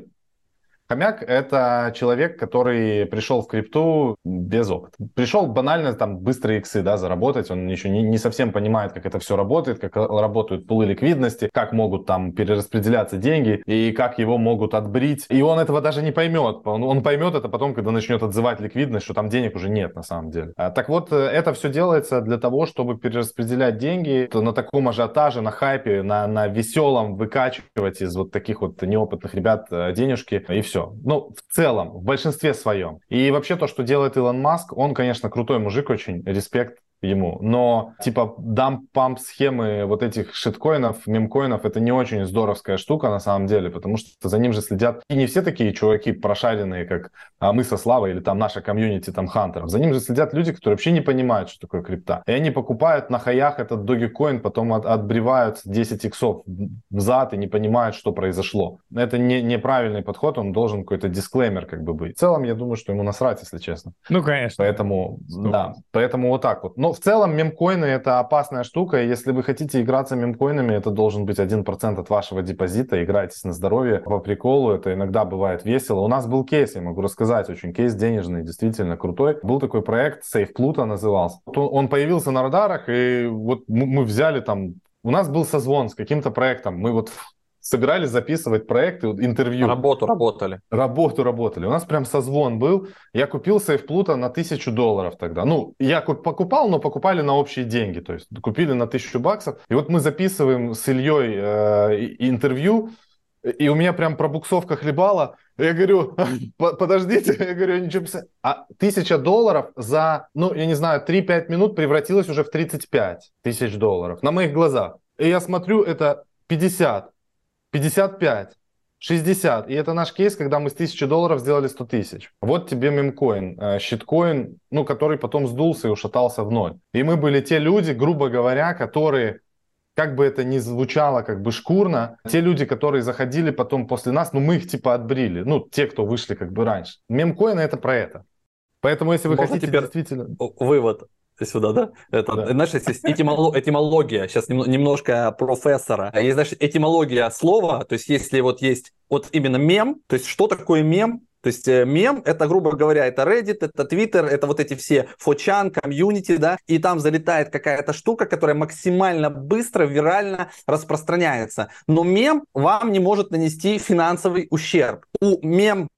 Хомяк – это человек, который пришел в крипту без опыта. Пришел банально там быстрые иксы да, заработать, он еще не, не совсем понимает, как это все работает, как работают пулы ликвидности, как могут там перераспределяться деньги и как его могут отбрить. И он этого даже не поймет. Он, он поймет это потом, когда начнет отзывать ликвидность, что там денег уже нет на самом деле. А, так вот, э, это все делается для того, чтобы перераспределять деньги на таком ажиотаже, на хайпе, на, на веселом выкачивать из вот таких вот неопытных ребят э, денежки и все все. Ну, в целом, в большинстве своем. И вообще то, что делает Илон Маск, он, конечно, крутой мужик очень, респект ему, но типа дамп-памп схемы вот этих шиткоинов, мемкоинов, это не очень здоровская штука на самом деле, потому что за ним же следят и не все такие чуваки прошаренные, как а, мы со Славой или там наша комьюнити там хантеров. За ним же следят люди, которые вообще не понимают, что такое крипта. И они покупают на хаях этот Dogecoin, потом от, отбревают 10 иксов взад и не понимают, что произошло. Это не, неправильный подход, он должен какой-то дисклеймер как бы быть. В целом, я думаю, что ему насрать, если честно. Ну, конечно. Поэтому, да, поэтому вот так вот. Но в целом мемкоины это опасная штука, если вы хотите играться мемкоинами, это должен быть 1% от вашего депозита, играйтесь на здоровье, по приколу, это иногда бывает весело. У нас был кейс, я могу рассказать, очень кейс денежный, действительно крутой. Был такой проект, Safe Pluto назывался. Он появился на радарах, и вот мы взяли там у нас был созвон с каким-то проектом. Мы вот сыграли записывать проекты, интервью. Работу работали. Работу работали. У нас прям созвон был. Я купил сейфплута на тысячу долларов тогда. Ну, я покупал, но покупали на общие деньги. То есть купили на тысячу баксов. И вот мы записываем с Ильей э, интервью, и у меня прям пробуксовка хлебала. Я говорю, подождите, я говорю, ничего писать. А тысяча долларов за, ну, я не знаю, 3-5 минут превратилась уже в 35 тысяч долларов на моих глазах. И я смотрю, это 50, 55, 60. И это наш кейс, когда мы с 1000 долларов сделали 100 тысяч. Вот тебе мемкоин, э, щиткоин, ну, который потом сдулся и ушатался в ноль. И мы были те люди, грубо говоря, которые как бы это ни звучало как бы шкурно, те люди, которые заходили потом после нас, ну мы их типа отбрили, ну те, кто вышли как бы раньше. Мемкоины это про это. Поэтому если вы Можно хотите теперь действительно... Вывод сюда, да? Это, да. Знаешь, есть этимолог, этимология, сейчас немножко профессора. Есть, знаешь, этимология слова, то есть если вот есть вот именно мем, то есть что такое мем, то есть э, мем, это, грубо говоря, это Reddit, это Twitter, это вот эти все фочан, комьюнити, да, и там залетает какая-то штука, которая максимально быстро, вирально распространяется. Но мем вам не может нанести финансовый ущерб. У мем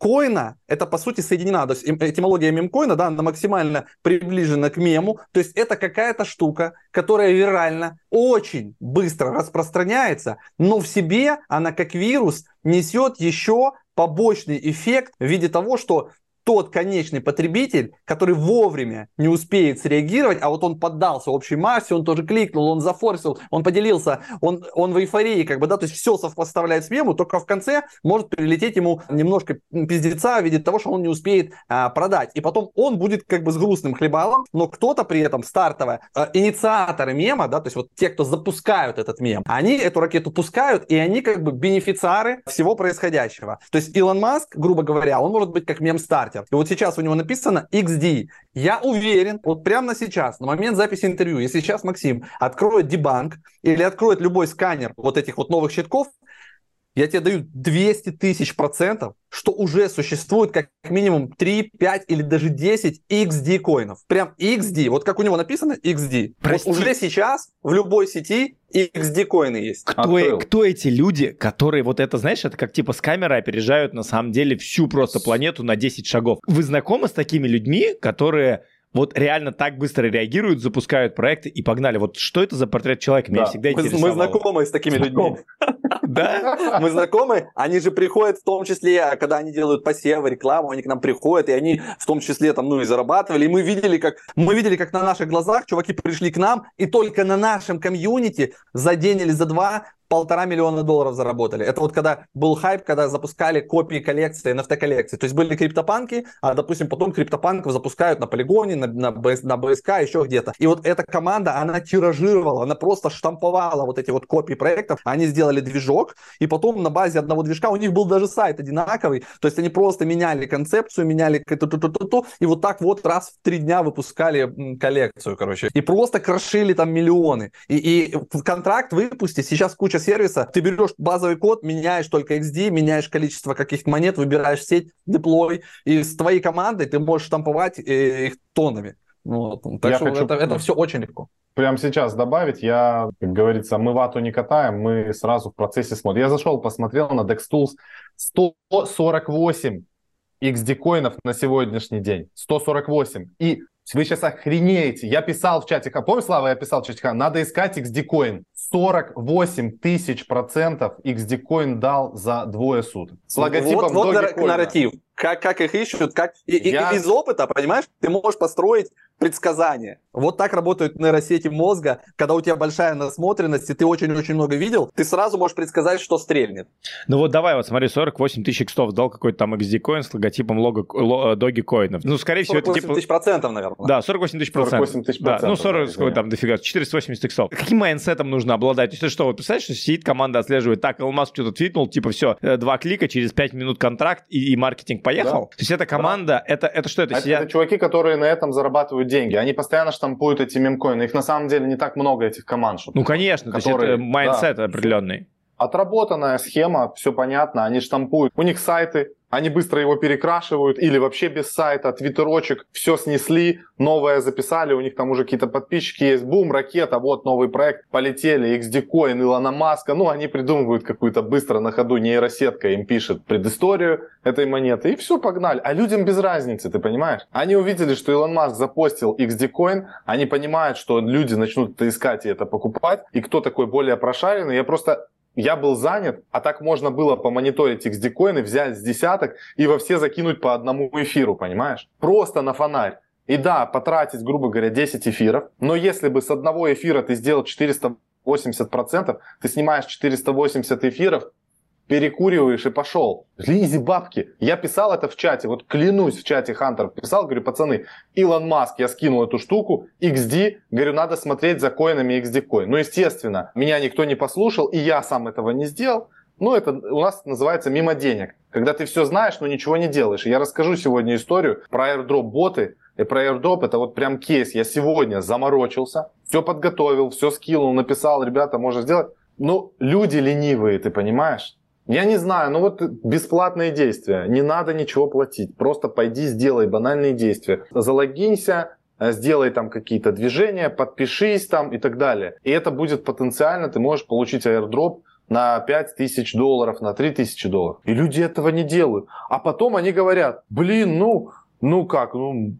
коина это по сути соединена, то есть этимология мемкоина, да, она максимально приближена к мему, то есть это какая-то штука, которая вирально очень быстро распространяется, но в себе она как вирус несет еще побочный эффект в виде того, что тот конечный потребитель, который вовремя не успеет среагировать, а вот он поддался общей массе, он тоже кликнул, он зафорсил, он поделился, он, он в эйфории, как бы, да, то есть все совпоставляет с мему, только в конце может прилететь ему немножко пиздеца в виде того, что он не успеет а, продать. И потом он будет как бы с грустным хлебалом, но кто-то при этом стартовая, а, инициаторы мема, да, то есть вот те, кто запускают этот мем, они эту ракету пускают, и они как бы бенефициары всего происходящего. То есть Илон Маск, грубо говоря, он может быть как мем-стартер, и вот сейчас у него написано XD. Я уверен, вот прямо сейчас, на момент записи интервью, если сейчас Максим откроет дебанк или откроет любой сканер вот этих вот новых щитков, я тебе даю 200 тысяч процентов, что уже существует как минимум 3, 5 или даже 10 XD коинов. Прям XD. Вот как у него написано XD. Вот уже сейчас в любой сети XD коины есть. Кто, кто эти люди, которые вот это, знаешь, это как типа с камерой опережают на самом деле всю просто планету на 10 шагов. Вы знакомы с такими людьми, которые вот реально так быстро реагируют, запускают проекты и погнали. Вот что это за портрет человека? Меня да. всегда мы, мы знакомы с такими людьми. Да? Мы знакомы. Они же приходят в том числе, когда они делают посевы, рекламу, они к нам приходят, и они в том числе там, ну, и зарабатывали. И мы видели, как, мы видели, как на наших глазах чуваки пришли к нам, и только на нашем комьюнити за день или за два полтора миллиона долларов заработали. Это вот когда был хайп, когда запускали копии коллекции, NFT-коллекции. То есть были криптопанки, а, допустим, потом криптопанков запускают на полигоне, на, на, БС, на БСК, еще где-то. И вот эта команда, она тиражировала, она просто штамповала вот эти вот копии проектов. Они сделали движок, и потом на базе одного движка у них был даже сайт одинаковый. То есть они просто меняли концепцию, меняли ту-ту-ту-ту, и вот так вот раз в три дня выпускали коллекцию, короче. И просто крошили там миллионы. И, и контракт выпустить, сейчас куча сервиса, ты берешь базовый код, меняешь только XD, меняешь количество каких-то монет, выбираешь сеть, деплой, и с твоей командой ты можешь штамповать э, их тоннами. Вот. Так я что хочу... это, это все очень легко. Прямо сейчас добавить, я, как говорится, мы вату не катаем, мы сразу в процессе смотрим. Я зашел, посмотрел на DexTools, 148 XD коинов на сегодняшний день. 148. И вы сейчас охренеете. Я писал в чате, помнишь, Слава, я писал в чате, надо искать XD коин. 48 тысяч процентов XD Coin дал за двое суток. С логотипом вот, вот Dogecoin. нарратив. как, как их ищут, как и, Я... из опыта, понимаешь, ты можешь построить предсказания. Вот так работают нейросети мозга, когда у тебя большая насмотренность, и ты очень-очень много видел, ты сразу можешь предсказать, что стрельнет. Ну вот давай, вот смотри, 48 тысяч иксов дал какой-то там XD-coin с логотипом лого, ло, Dogecoin ов. Ну, скорее всего, это типа... тысяч процентов, наверное. Да, 48 тысяч процентов. 48 тысяч процентов. Да, ну, 40, да, там дофига, 480 иксов. Каким mindset ом нужно обладать? То есть, что, вот представляешь, что сидит команда, отслеживает, так, Илон Маск что-то твитнул, типа, все, э, два клика, через 5 минут контракт, и, и маркетинг поехал? Да. То есть, эта команда, да. это, это что, это, это сидят... Это чуваки, которые на этом зарабатывают деньги. Они постоянно штампуют эти мемкоины. Их на самом деле не так много, этих команд. Ну, конечно, которые, то есть это mindset да, определенный. Отработанная схема, все понятно, они штампуют. У них сайты, они быстро его перекрашивают или вообще без сайта, твиттерочек, все снесли, новое записали, у них там уже какие-то подписчики есть, бум, ракета, вот новый проект, полетели, XD-Coin, Илона Маска, ну, они придумывают какую-то быстро на ходу нейросетка, им пишет предысторию этой монеты, и все, погнали. А людям без разницы, ты понимаешь? Они увидели, что Илон Маск запостил XD-Coin, они понимают, что люди начнут это искать и это покупать, и кто такой более прошаренный, я просто я был занят, а так можно было помониторить XD-коины, взять с десяток и во все закинуть по одному эфиру, понимаешь? Просто на фонарь. И да, потратить, грубо говоря, 10 эфиров, но если бы с одного эфира ты сделал 480%, ты снимаешь 480 эфиров, перекуриваешь и пошел. Лизи бабки. Я писал это в чате, вот клянусь в чате Хантер писал, говорю, пацаны, Илон Маск, я скинул эту штуку, XD, говорю, надо смотреть за коинами XD коин. Ну, естественно, меня никто не послушал, и я сам этого не сделал. Ну, это у нас называется мимо денег. Когда ты все знаешь, но ничего не делаешь. Я расскажу сегодня историю про airdrop боты. И про airdrop это вот прям кейс. Я сегодня заморочился, все подготовил, все скинул, написал, ребята, можно сделать. Ну, люди ленивые, ты понимаешь? Я не знаю, ну вот бесплатные действия. Не надо ничего платить. Просто пойди, сделай банальные действия. Залогинься, э, сделай там какие-то движения, подпишись там и так далее. И это будет потенциально, ты можешь получить airdrop на 5 тысяч долларов, на 3 тысячи долларов. И люди этого не делают. А потом они говорят, блин, ну, ну как, ну,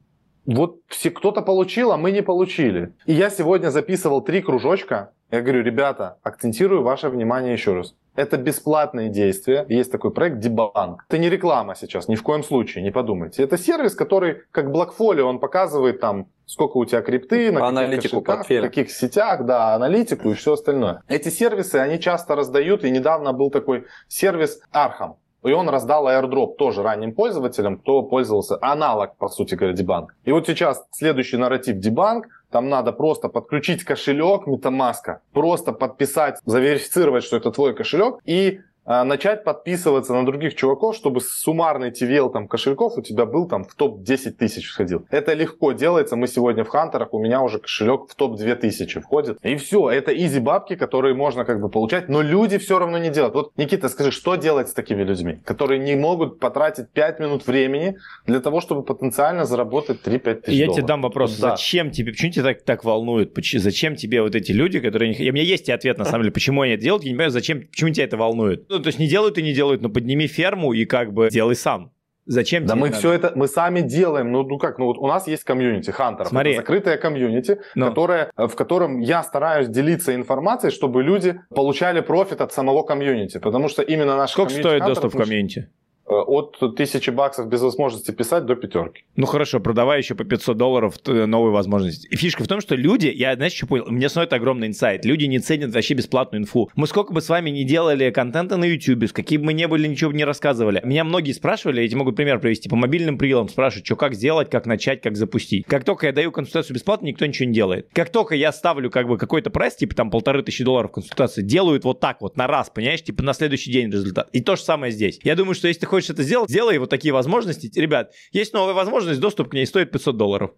вот все кто-то получил, а мы не получили. И я сегодня записывал три кружочка. Я говорю, ребята, акцентирую ваше внимание еще раз. Это бесплатные действия. Есть такой проект Debunk. Это не реклама сейчас, ни в коем случае, не подумайте. Это сервис, который, как Blackfolio, он показывает там, сколько у тебя крипты, на аналитику каких в каких сетях, да, аналитику и все остальное. Эти сервисы, они часто раздают, и недавно был такой сервис Arkham. И он раздал airdrop тоже ранним пользователям, кто пользовался аналог, по сути говоря, Debunk. И вот сейчас следующий нарратив Debunk – там надо просто подключить кошелек MetaMask, просто подписать, заверифицировать, что это твой кошелек, и начать подписываться на других чуваков, чтобы суммарный TVL там, кошельков у тебя был там в топ-10 тысяч входил. Это легко делается. Мы сегодня в Хантерах, у меня уже кошелек в топ-2 тысячи входит. И все, это изи бабки, которые можно как бы получать, но люди все равно не делают. Вот, Никита, скажи, что делать с такими людьми, которые не могут потратить 5 минут времени для того, чтобы потенциально заработать 3-5 тысяч Я тебе дам вопрос, да. зачем тебе, почему тебя так, так волнует, зачем тебе вот эти люди, которые... У меня есть ответ, на самом деле, почему они это делают, я не понимаю, зачем, почему тебя это волнует. Ну, то есть не делают и не делают, но подними ферму и как бы делай сам. Зачем Да мы надо? все это, мы сами делаем. Ну, ну как, ну вот у нас есть комьюнити хантеров. Смотри. Это закрытое комьюнити, ну. которое, в котором я стараюсь делиться информацией, чтобы люди получали профит от самого комьюнити. Потому что именно наш Сколько стоит доступ в комьюнити? Э, от тысячи баксов без возможности писать до пятерки. Ну хорошо, продавай еще по 500 долларов новые возможности. И фишка в том, что люди, я, знаешь, что понял, мне снова это огромный инсайт, люди не ценят вообще бесплатную инфу. Мы сколько бы с вами не делали контента на YouTube, с каким бы не были, ничего бы не рассказывали. Меня многие спрашивали, я тебе могу пример привести, по мобильным прилам спрашивают, что как сделать, как начать, как запустить. Как только я даю консультацию бесплатно, никто ничего не делает. Как только я ставлю как бы какой-то прайс, типа там полторы тысячи долларов консультации, делают вот так вот на раз, понимаешь, типа на следующий день результат. И то же самое здесь. Я думаю, что если ты хочешь это сделать, сделай вот такие возможности. Ребят, есть новая возможность, доступ к ней стоит 500 долларов.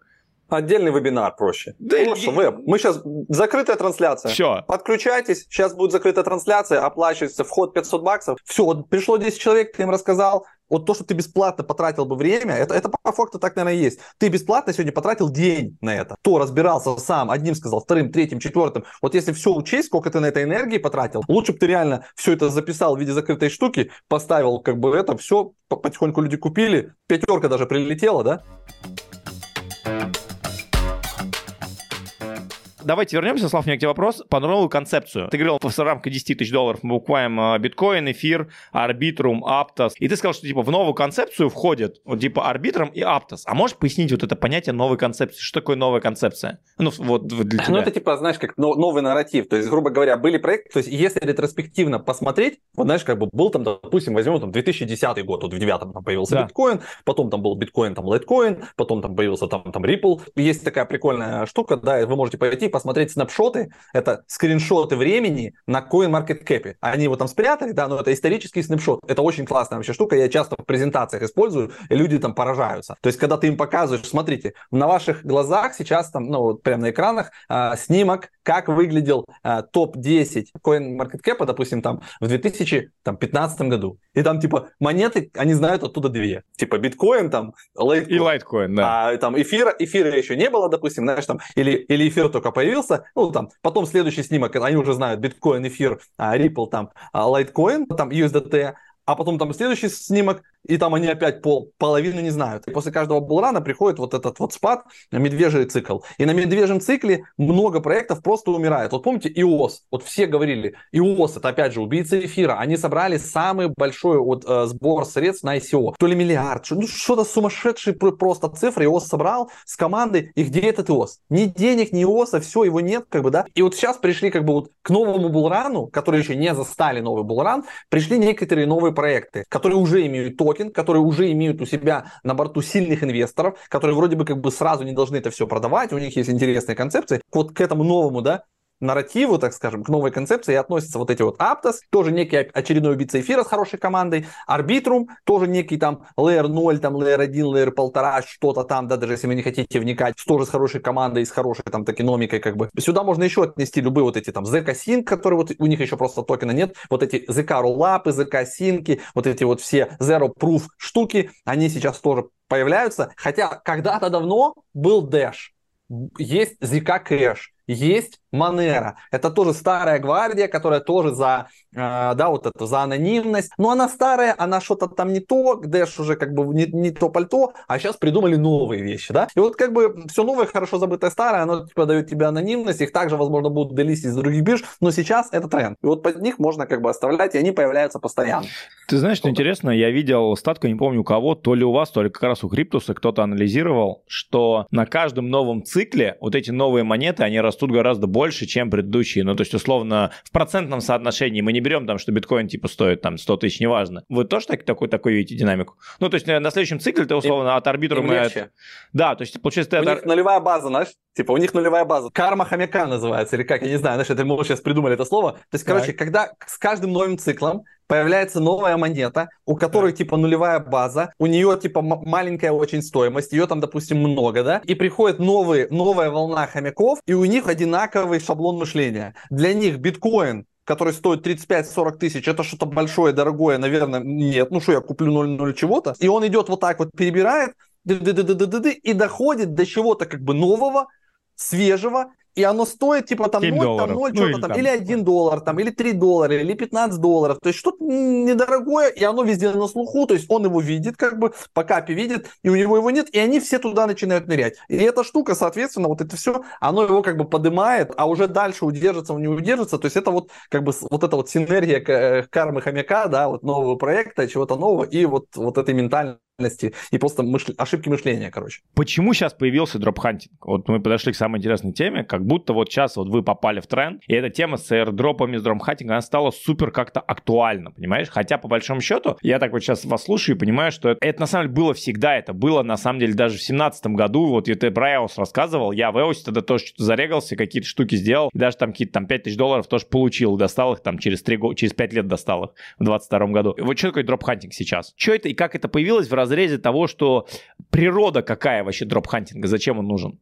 Отдельный вебинар проще. Да Проще, и... веб. Мы сейчас... Закрытая трансляция. Все. Подключайтесь. Сейчас будет закрытая трансляция. Оплачивается вход 500 баксов. Все, вот пришло 10 человек, ты им рассказал. Вот то, что ты бесплатно потратил бы время, это, это по факту так, наверное, и есть. Ты бесплатно сегодня потратил день на это. Кто разбирался сам, одним сказал, вторым, третьим, четвертым. Вот если все учесть, сколько ты на этой энергии потратил, лучше бы ты реально все это записал в виде закрытой штуки, поставил как бы это, все, потихоньку люди купили, пятерка даже прилетела, да? Давайте вернемся, Слав, у меня к тебе вопрос по новую концепцию. Ты говорил, в рамках 10 тысяч долларов мы покупаем а, биткоин, эфир, арбитрум, аптос. И ты сказал, что типа в новую концепцию входит вот типа арбитрум и аптос. А можешь пояснить вот это понятие новой концепции? Что такое новая концепция? Ну, вот для тебя. Ну, это типа, знаешь, как новый нарратив. То есть, грубо говоря, были проекты, то есть, если ретроспективно посмотреть, вот знаешь, как бы был там, допустим, возьмем там 2010 год, вот в 2009 там появился да. биткоин, потом там был биткоин, там лайткоин, потом там появился там, там Ripple. Есть такая прикольная штука, да, вы можете пойти посмотреть снапшоты, это скриншоты времени на CoinMarketCap. Они его там спрятали, да, но это исторический снапшот. Это очень классная вообще штука, я часто в презентациях использую, и люди там поражаются. То есть, когда ты им показываешь, смотрите, на ваших глазах сейчас там, ну, вот прямо на экранах, а, снимок, как выглядел а, топ-10 CoinMarketCap, допустим, там в 2015 году. И там, типа, монеты, они знают оттуда две. Типа, биткоин там, лайткоин. И лайткоин, да. А там эфира, эфира еще не было, допустим, знаешь, там, или, или эфир только появился, ну, там, потом следующий снимок, они уже знают биткоин, эфир, а, Ripple, там, а, лайткоин, там, USDT, а потом там следующий снимок, и там они опять пол, половину не знают. И после каждого булрана приходит вот этот вот спад, медвежий цикл. И на медвежьем цикле много проектов просто умирает. Вот помните iOS? Вот все говорили, iOS это опять же убийца эфира. Они собрали самый большой вот, э, сбор средств на ICO. То ли миллиард, ну, что-то сумасшедшие просто цифры iOS собрал с командой. И где этот iOS? Ни денег, ни iOS, все, его нет, как бы, да. И вот сейчас пришли как бы вот к новому булрану, который еще не застали новый булран, пришли некоторые новые проекты, которые уже имеют то токен, которые уже имеют у себя на борту сильных инвесторов, которые вроде бы как бы сразу не должны это все продавать, у них есть интересные концепции. Вот к этому новому, да, нарративу, так скажем, к новой концепции относятся вот эти вот Aptos, тоже некий очередной убийца эфира с хорошей командой, Arbitrum, тоже некий там Layer 0, там Layer 1, Layer 1,5, что-то там, да, даже если вы не хотите вникать, тоже с хорошей командой, с хорошей там токеномикой, как бы. Сюда можно еще отнести любые вот эти там ZK Sync, которые вот у них еще просто токена нет, вот эти ZK Rollup, ZK Sync, вот эти вот все Zero Proof штуки, они сейчас тоже появляются, хотя когда-то давно был Dash, есть ZK Cash, есть Манера. Это тоже старая гвардия, которая тоже за, э, да, вот это, за анонимность. Но она старая, она что-то там не то, Дэш уже как бы не, не то пальто, а сейчас придумали новые вещи, да. И вот как бы все новое, хорошо забытое старое, оно типа дает тебе анонимность, их также, возможно, будут делить из других бирж, но сейчас это тренд. И вот под них можно как бы оставлять, и они появляются постоянно. Ты знаешь, что интересно, я видел статку, не помню у кого, то ли у вас, то ли как раз у Криптуса кто-то анализировал, что на каждом новом цикле вот эти новые монеты, они растут гораздо больше чем предыдущие. Ну, то есть, условно, в процентном соотношении мы не берем там, что биткоин типа стоит там 100 тысяч, неважно. Вы тоже так, такой, такой видите динамику? Ну, то есть, на следующем цикле ты, условно, им, от арбитра... Мы... От... Да, то есть, получается... Ты у от... них нулевая база, знаешь? Типа, у них нулевая база. Карма хомяка называется, или как, я не знаю, знаешь, это мы сейчас придумали это слово. То есть, короче, так. когда с каждым новым циклом появляется новая монета, у которой типа нулевая база, у нее типа маленькая очень стоимость, ее там, допустим, много, да, и приходит новый, новая волна хомяков, и у них одинаковый шаблон мышления. Для них биткоин который стоит 35-40 тысяч, это что-то большое, дорогое, наверное, нет, ну что, я куплю 0-0 чего-то, и он идет вот так вот, перебирает, и доходит до чего-то как бы нового, свежего, и оно стоит типа там 0, долларов. там 0, ну, что-то там, там, или 1 доллар, там, или 3 доллара, или 15 долларов. То есть что-то недорогое, и оно везде на слуху, то есть он его видит, как бы по капе видит, и у него его нет, и они все туда начинают нырять. И эта штука, соответственно, вот это все, оно его как бы поднимает, а уже дальше удержится, он не удержится. То есть это вот как бы вот эта вот синергия э, кармы хомяка, да, вот нового проекта, чего-то нового, и вот, вот этой ментальной и просто мышл... ошибки мышления, короче. Почему сейчас появился дропхантинг? Вот мы подошли к самой интересной теме, как будто вот сейчас вот вы попали в тренд, и эта тема с airdropами, с дропхантингом, она стала супер как-то актуальна, понимаешь? Хотя, по большому счету, я так вот сейчас вас слушаю и понимаю, что это, это на самом деле было всегда, это было на самом деле даже в семнадцатом году, вот я про рассказывал, я в EOS тогда тоже что-то зарегался, какие-то штуки сделал, даже там какие-то там 5000 долларов тоже получил, достал их там через 3 года, через 5 лет достал их в 22 году. Вот что такое дропхантинг сейчас? Что это и как это появилось в разрезе того, что природа какая вообще дропхантинга, зачем он нужен?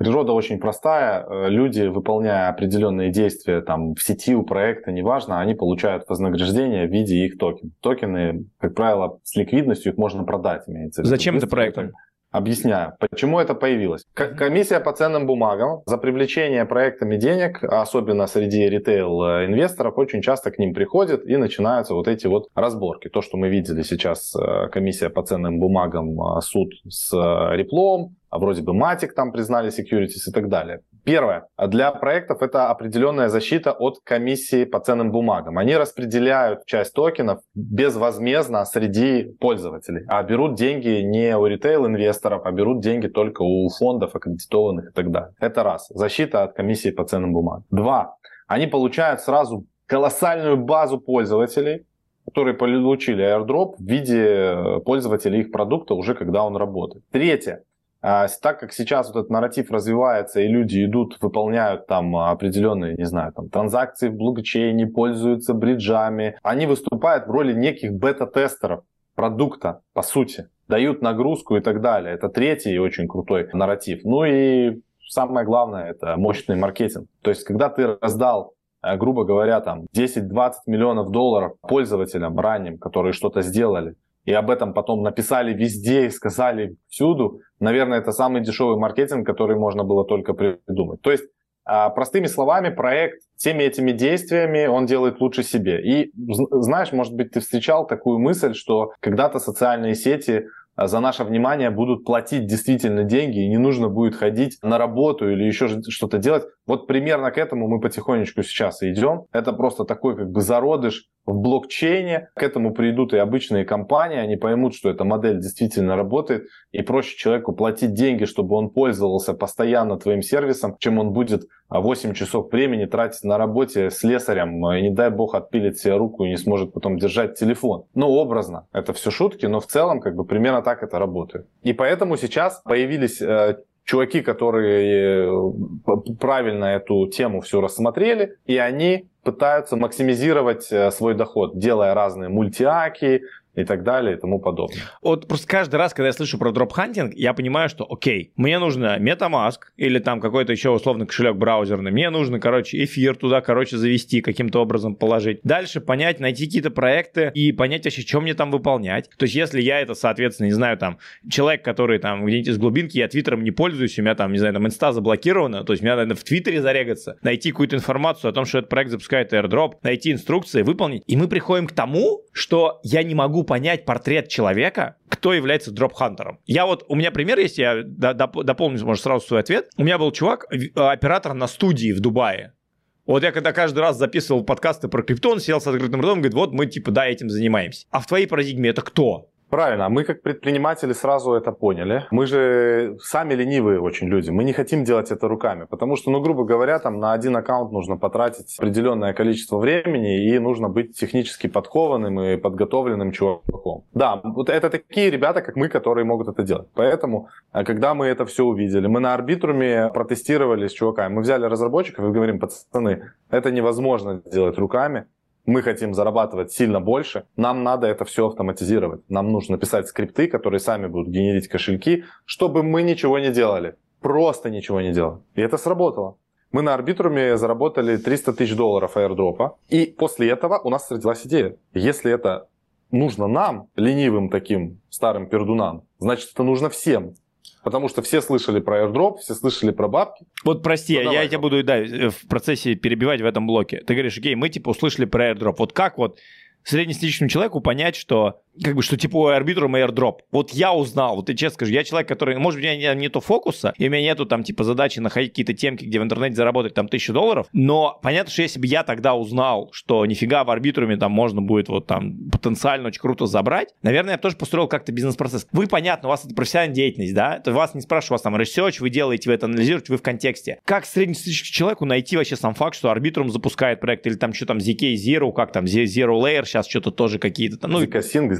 Природа очень простая. Э, люди, выполняя определенные действия там, в сети, у проекта, неважно, они получают вознаграждение в виде их токен. Токены, как правило, с ликвидностью их можно продать. Имеется Зачем это проектом? Объясняю, почему это появилось. Комиссия по ценным бумагам за привлечение проектами денег, особенно среди ритейл-инвесторов, очень часто к ним приходит и начинаются вот эти вот разборки. То, что мы видели сейчас, э, комиссия по ценным бумагам, э, суд с э, Ripple ом, а вроде бы Matic там признали securities и так далее. Первое. Для проектов это определенная защита от комиссии по ценным бумагам. Они распределяют часть токенов безвозмездно среди пользователей, а берут деньги не у ритейл-инвесторов, а берут деньги только у фондов аккредитованных и так далее. Это раз. Защита от комиссии по ценным бумагам. Два. Они получают сразу колоссальную базу пользователей, которые получили airdrop в виде пользователей их продукта уже когда он работает. Третье. А, так как сейчас вот этот нарратив развивается, и люди идут, выполняют там определенные, не знаю, там транзакции в блокчейне, пользуются бриджами, они выступают в роли неких бета-тестеров продукта, по сути, дают нагрузку и так далее. Это третий очень крутой нарратив. Ну и самое главное, это мощный маркетинг. То есть, когда ты раздал э, грубо говоря, там 10-20 миллионов долларов пользователям ранним, которые что-то сделали, и об этом потом написали везде и сказали всюду, наверное, это самый дешевый маркетинг, который можно было только придумать. То есть, а, простыми словами, проект всеми этими действиями он делает лучше себе. И знаешь, может быть, ты встречал такую мысль, что когда-то социальные сети за наше внимание будут платить действительно деньги, и не нужно будет ходить на работу или еще что-то делать. Вот примерно к этому мы потихонечку сейчас и идем. Это просто такой как бы зародыш в блокчейне. К этому придут и обычные компании, они поймут, что эта модель действительно работает, и проще человеку платить деньги, чтобы он пользовался постоянно твоим сервисом, чем он будет 8 часов времени тратить на работе с лесарем, и не дай бог отпилит себе руку и не сможет потом держать телефон. Ну, образно, это все шутки, но в целом как бы примерно так это работает. И поэтому сейчас появились э, чуваки, которые э, правильно эту тему все рассмотрели, и они пытаются максимизировать э, свой доход, делая разные мультиаки, и так далее и тому подобное. Вот просто каждый раз, когда я слышу про дропхантинг, я понимаю, что окей, мне нужно MetaMask или там какой-то еще условно кошелек браузерный, мне нужно, короче, эфир туда, короче, завести, каким-то образом положить. Дальше понять, найти какие-то проекты и понять вообще, что мне там выполнять. То есть, если я это, соответственно, не знаю, там, человек, который там где-нибудь из глубинки, я твиттером не пользуюсь, у меня там, не знаю, там, инста заблокирована, то есть, мне надо в твиттере зарегаться, найти какую-то информацию о том, что этот проект запускает airdrop, найти инструкции, выполнить. И мы приходим к тому, что я не могу понять портрет человека, кто является дроп-хантером. Я вот, у меня пример есть, я дополню, может, сразу свой ответ. У меня был чувак, оператор на студии в Дубае. Вот я когда каждый раз записывал подкасты про криптон, сел с открытым ртом, говорит, вот мы типа да, этим занимаемся. А в твоей парадигме это кто? Правильно, мы как предприниматели сразу это поняли. Мы же сами ленивые очень люди, мы не хотим делать это руками, потому что, ну, грубо говоря, там на один аккаунт нужно потратить определенное количество времени и нужно быть технически подкованным и подготовленным чуваком. Да, вот это такие ребята, как мы, которые могут это делать. Поэтому, э, когда мы это все увидели, мы на арбитруме протестировали с чуваками, мы взяли разработчиков и говорим, пацаны, это невозможно сделать руками, мы хотим зарабатывать сильно больше, нам надо это все автоматизировать. Нам нужно писать скрипты, которые сами будут генерить кошельки, чтобы мы ничего не делали. Просто ничего не делали. И это сработало. Мы на арбитруме заработали 300 тысяч долларов аирдропа. И после этого у нас родилась идея. Если это нужно нам, ленивым таким старым пердунам, значит это нужно всем. Потому что все слышали про airdrop, все слышали про бабки. Вот прости, ну, я, я тебя буду да, в процессе перебивать в этом блоке. Ты говоришь, окей, мы типа услышали про airdrop. Вот как вот среднестатистическому человеку понять, что как бы, что типа у Arbitrum airdrop. Вот я узнал, вот ты честно скажу, я человек, который, может быть, у меня нету фокуса, и у меня нету там типа задачи находить какие-то темки, где в интернете заработать там тысячу долларов, но понятно, что если бы я тогда узнал, что нифига в Arbitrum е там можно будет вот там потенциально очень круто забрать, наверное, я бы тоже построил как-то бизнес-процесс. Вы, понятно, у вас это профессиональная деятельность, да, то вас не спрашиваю, у вас там research, вы делаете, вы это анализируете, вы в контексте. Как среднестатистическому человеку найти вообще сам факт, что Arbitrum запускает проект, или там что там ZK Zero, как там Zero Layer, сейчас что-то тоже какие-то там, ну, zkSync,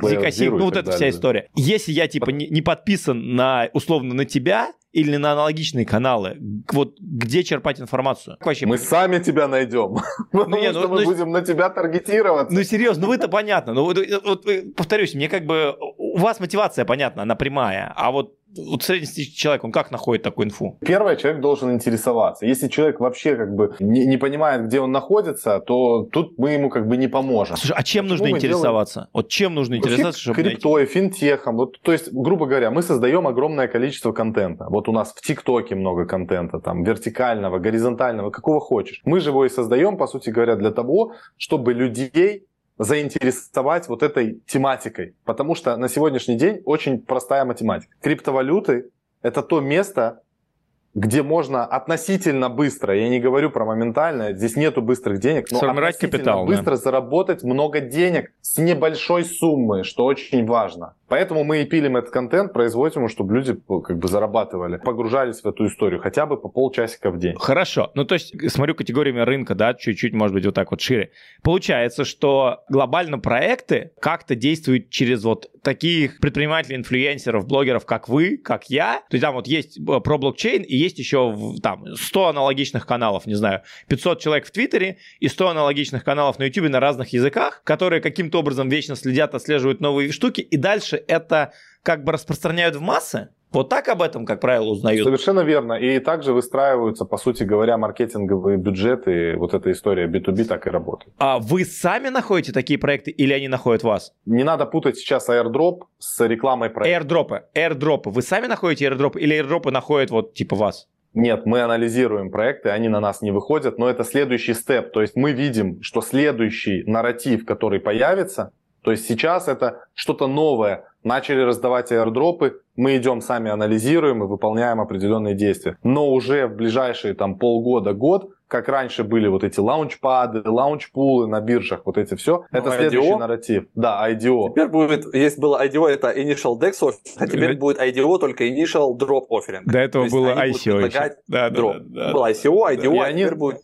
ну вот это вся история. Если я типа не, не подписан на условно на тебя, или на аналогичные каналы? Вот где черпать информацию? Вообще? Мы сами тебя найдем. Ну, Потому что ну, мы ну, будем на тебя таргетироваться. Ну, серьезно, ну вы-то понятно. Ну, вот, вот, повторюсь, мне как бы... У вас мотивация понятна, она прямая. А вот вот среднестатистический человек, он как находит такую инфу? Первое, человек должен интересоваться. Если человек вообще как бы не, не понимает, где он находится, то тут мы ему как бы не поможем. Слушай, а чем Почему нужно интересоваться? Делаем? Вот чем нужно интересоваться, чтобы криптой, найти? финтехом. Вот, то есть, грубо говоря, мы создаем огромное количество контента. Вот у нас в ТикТоке много контента, там, вертикального, горизонтального, какого хочешь. Мы же его и создаем, по сути говоря, для того, чтобы людей заинтересовать вот этой тематикой. Потому что на сегодняшний день очень простая математика. Криптовалюты – это то место, где можно относительно быстро, я не говорю про моментально, здесь нету быстрых денег, но Сформировать относительно капитал, да. быстро заработать много денег с небольшой суммы, что очень важно. Поэтому мы и пилим этот контент, производим его, чтобы люди ну, как бы зарабатывали, погружались в эту историю хотя бы по полчасика в день. Хорошо. Ну, то есть, смотрю категориями рынка, да, чуть-чуть, может быть, вот так вот шире. Получается, что глобально проекты как-то действуют через вот таких предпринимателей, инфлюенсеров, блогеров, как вы, как я. То есть там вот есть э, про блокчейн и есть еще там 100 аналогичных каналов, не знаю, 500 человек в Твиттере и 100 аналогичных каналов на Ютубе на разных языках, которые каким-то образом вечно следят, отслеживают новые штуки, и дальше это как бы распространяют в массы. Вот так об этом, как правило, узнают. Совершенно верно. И также выстраиваются, по сути говоря, маркетинговые бюджеты. Вот эта история B2B так и работает. А вы сами находите такие проекты или они находят вас? Не надо путать сейчас airdrop с рекламой проекта. Airdropы. Airdropы. Вы сами находите airdropы или airdropы находят вот типа вас? Нет, мы анализируем проекты, они на нас не выходят, но это следующий степ. То есть мы видим, что следующий нарратив, который появится, то есть сейчас это что-то новое. Начали раздавать airdropы, мы идем сами анализируем и выполняем определенные действия. Но уже в ближайшие там полгода-год, как раньше были вот эти лаунчпады, лаунчпулы на биржах, вот эти все, Ну, это следующий IDO? нарратив. Да, IDO. Теперь будет, если было IDO, это Initial DEX Offering, а теперь Да. будет IDO, только Initial Drop Offering. До этого То было ICO. Да, да, Drop. да, да. Был ICO, IDO, И а они- теперь будет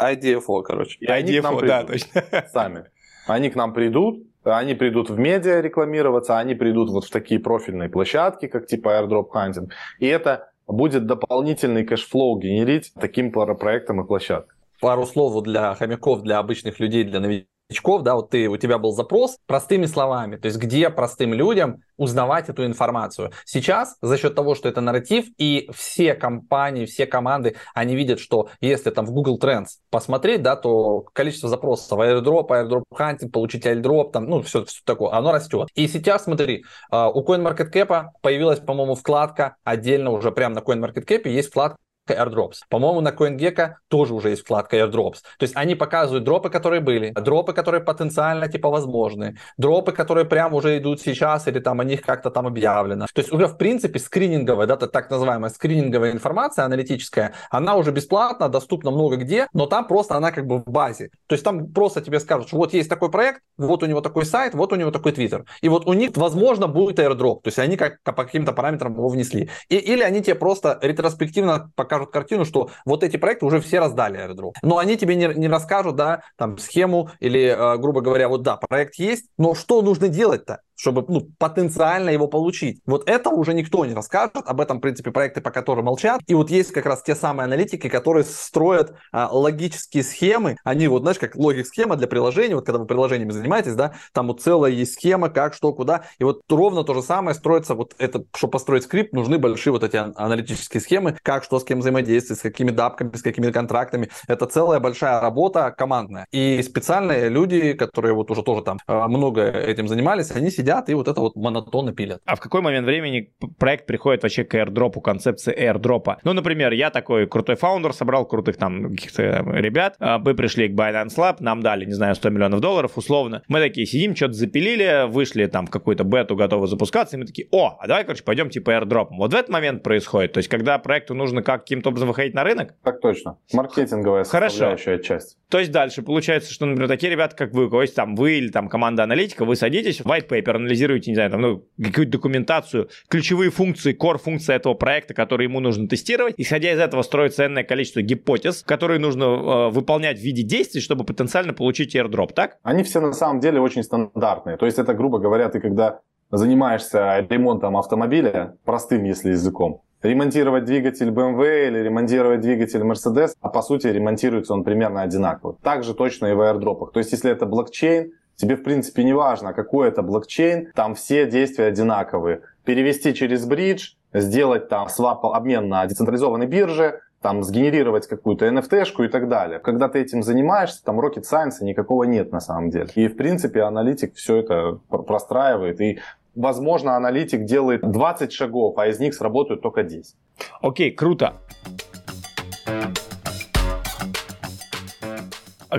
IDFO, короче. И они к нам IDFO, да, точно. сами. Они к нам придут, они придут в медиа рекламироваться, они придут вот в такие профильные площадки, как типа Airdrop Hunting. И это будет дополнительный cash flow генерить таким проектам и площадкам. пару слов для хомяков, для обычных людей, для новичков, да, вот ты, у тебя был запрос простыми словами, то есть где простым людям узнавать эту информацию. Сейчас за счет того, что это нарратив, и все компании, все команды, они видят, что если там в Google Trends посмотреть, да, то количество запросов airdrop, airdrop hunting, получить airdrop, там, ну, все, все такое, оно растет. И сейчас, смотри, а, у CoinMarketCap появилась, по-моему, вкладка отдельно уже прямо на CoinMarketCap есть вкладка airdrops. По-моему, на CoinGecko тоже уже есть вкладка airdrops. То есть они показывают дропы, которые были, дропы, которые потенциально типа возможны, дропы, которые прям уже идут сейчас или там о них как-то там объявлено. То есть уже в принципе скрининговая, да, так называемая скрининговая информация аналитическая, она уже бесплатно, доступна много где, но там просто она как бы в базе. То есть там просто тебе скажут, что вот есть такой проект, вот у него такой сайт, вот у него такой твиттер. И вот у них, возможно, будет airdrop. То есть они как по каким-то параметрам его внесли. И, или они тебе просто ретроспективно покажут картину, что вот эти проекты уже все раздали airdrop. Но они тебе не, не расскажут, да, там, схему или, э, грубо говоря, вот да, проект есть, но что нужно делать-то? Чтобы ну, потенциально его получить. Вот это уже никто не расскажет, об этом, в принципе, проекты по которым молчат. И вот есть как раз те самые аналитики, которые строят а, логические схемы. Они вот, знаешь, как логик-схема для приложений, вот когда вы приложениями занимаетесь, да, там вот целая есть схема, как, что, куда. И вот ровно то же самое строится, вот это, чтобы построить скрипт, нужны большие вот эти ан- аналитические схемы, как, что с кем взаимодействовать, с какими дапками, с какими контрактами. Это целая большая работа командная. И специальные люди, которые вот уже тоже там а, много этим занимались, они сидят и вот это вот монотонно пилят. А в какой момент времени проект приходит вообще к airdropу, концепции airdropа? Ну, например, я такой крутой фаундер, собрал крутых там каких-то ребят, а, мы пришли к Binance Lab, нам дали, не знаю, 100 миллионов долларов условно. Мы такие сидим, что-то запилили, вышли там в какую-то бету, готовы запускаться, и мы такие, о, а давай, короче, пойдем типа airdrop. Вот в этот момент происходит, то есть когда проекту нужно как каким-то образом выходить на рынок, Так точно. Маркетинговая Хорошо. составляющая часть. то есть дальше получается, что, например, такие ребята, как вы, у кого есть там вы или там команда аналитика, вы садитесь, white paper, анализируете, не знаю, там, ну, какую-то документацию, ключевые функции, core функции этого проекта, которые ему нужно тестировать. Исходя из этого строится ценное количество гипотез, которые нужно э, выполнять в виде действий, чтобы потенциально получить airdrop, так? Они все на самом деле очень стандартные. То есть это, грубо говоря, ты когда занимаешься ремонтом автомобиля, простым если языком, ремонтировать двигатель BMW или ремонтировать двигатель Mercedes, а по сути ремонтируется он примерно одинаково. Также точно и в аирдропах. То есть если это блокчейн, тебе в принципе не важно, какой это блокчейн, там все действия одинаковые. Перевести через бридж, сделать там свап, обмен на децентрализованной бирже, там сгенерировать какую-то NFT-шку и так далее. Когда ты этим занимаешься, там rocket science никакого нет на самом деле. И в принципе аналитик все это пр- простраивает. И возможно аналитик делает 20 шагов, а из них сработают только 10. Окей, круто.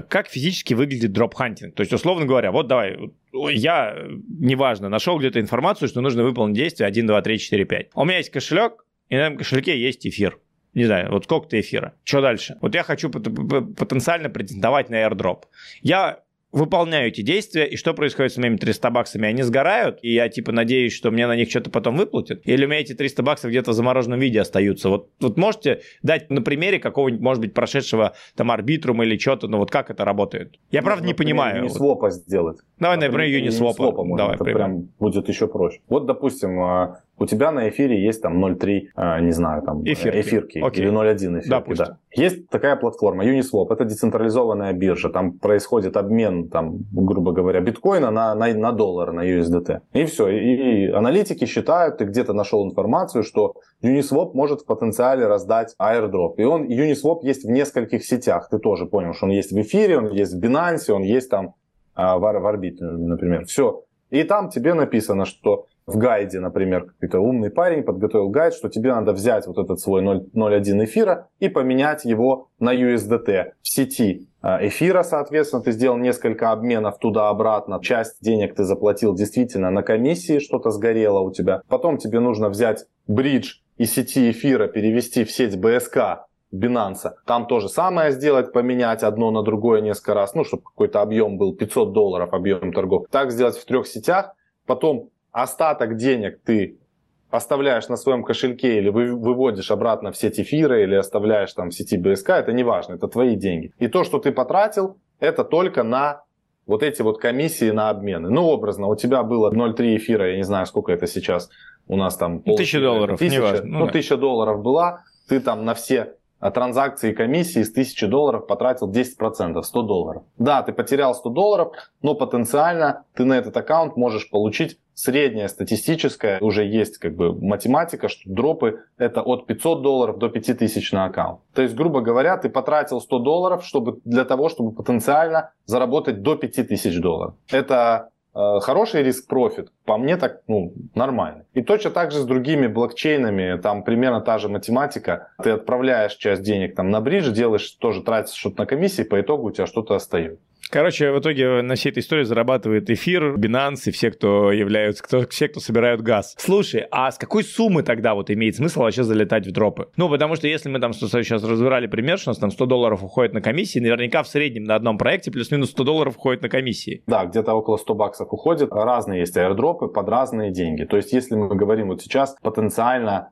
Как физически выглядит дроп-хантинг? То есть, условно говоря, вот давай, я, э, неважно, нашел где-то информацию, что нужно выполнить действие 1, 2, 3, 4, 5. У меня есть кошелек, и на этом кошельке есть эфир. не знаю, вот сколько-то эфира. Что дальше? Вот я хочу потенциально претендовать на airdrop. Я выполняю эти действия, и что происходит с моими 300 баксами? Они сгорают, и я типа надеюсь, что мне на них что-то потом выплатят? Или у меня эти 300 баксов где-то в замороженном виде остаются? Вот, вот можете дать на примере какого-нибудь, может быть, прошедшего там Arbitrum а или что-то, ну вот как это работает? Я ну, правда не понимаю. Uniswap вот. сделать. Давай, например, Uniswap. Uniswap Давай, это прям будет еще проще. Вот, допустим, а, у тебя на эфире есть там 0.3, а, не знаю, там эфирки, эфирки Окей. или 0.1 эфирки. Допустим. Да. Есть такая платформа Uniswap, это децентрализованная биржа, там происходит обмен, там, грубо говоря, биткоина на, на, на доллар, на USDT. И все, и, и аналитики считают, ты где-то нашел информацию, что Uniswap может в потенциале раздать airdrop. И он, Uniswap есть в нескольких сетях, ты тоже понял, что он есть в эфире, он есть в Binance, он есть там а, в, в Orbit, например. Все. И там тебе написано, что в гайде, например, какой-то умный парень подготовил гайд, что тебе надо взять вот этот свой 0.1 эфира и поменять его на USDT в сети а, эфира, соответственно, ты сделал несколько обменов туда-обратно, часть денег ты заплатил действительно на комиссии, что-то сгорело у тебя. Потом тебе нужно взять бридж из сети эфира, перевести в сеть БСК Binance. Там то же самое сделать, поменять одно на другое несколько раз, ну, чтобы какой-то объем был 500 долларов, объем торгов. Так сделать в трех сетях, потом остаток денег ты оставляешь на своем кошельке или выводишь обратно в сеть эфира или оставляешь там в сети БСК, это не важно, это твои деньги. И то, что ты потратил, это только на вот эти вот комиссии на обмены. Ну, образно, у тебя было 0,3 эфира, я не знаю, сколько это сейчас у нас там. Тысяча долларов, тысяча, не важно. Ну, ну да. тысяча долларов была, ты там на все транзакции комиссии с 1000 долларов потратил 10%, 100 долларов. Да, ты потерял 100 долларов, но потенциально ты на этот аккаунт можешь получить средняя статистическая, уже есть как бы математика, что дропы это от 500 долларов до 5000 на аккаунт. То есть, грубо говоря, ты потратил 100 долларов чтобы, для того, чтобы потенциально заработать до 5000 долларов. Это э, хороший риск-профит, по мне так ну, нормально. И точно так же с другими блокчейнами, там примерно та же математика. Ты отправляешь часть денег там на bridge, делаешь тоже тратишь что-то на комиссии, по итогу у тебя что-то остается. Короче, в итоге на всей этой истории зарабатывает эфир, Binance и все, кто являются, кто, все, кто собирают газ. Слушай, а с какой суммы тогда вот имеет смысл вообще залетать в дропы? Ну, потому что если мы там сейчас разбирали пример, что у нас там 100 долларов уходит на комиссии, наверняка в среднем на одном проекте плюс-минус 100 долларов уходит на комиссии. Да, где-то около 100 баксов уходит. Разные есть аирдропы под разные деньги. То есть, если мы говорим вот сейчас, потенциально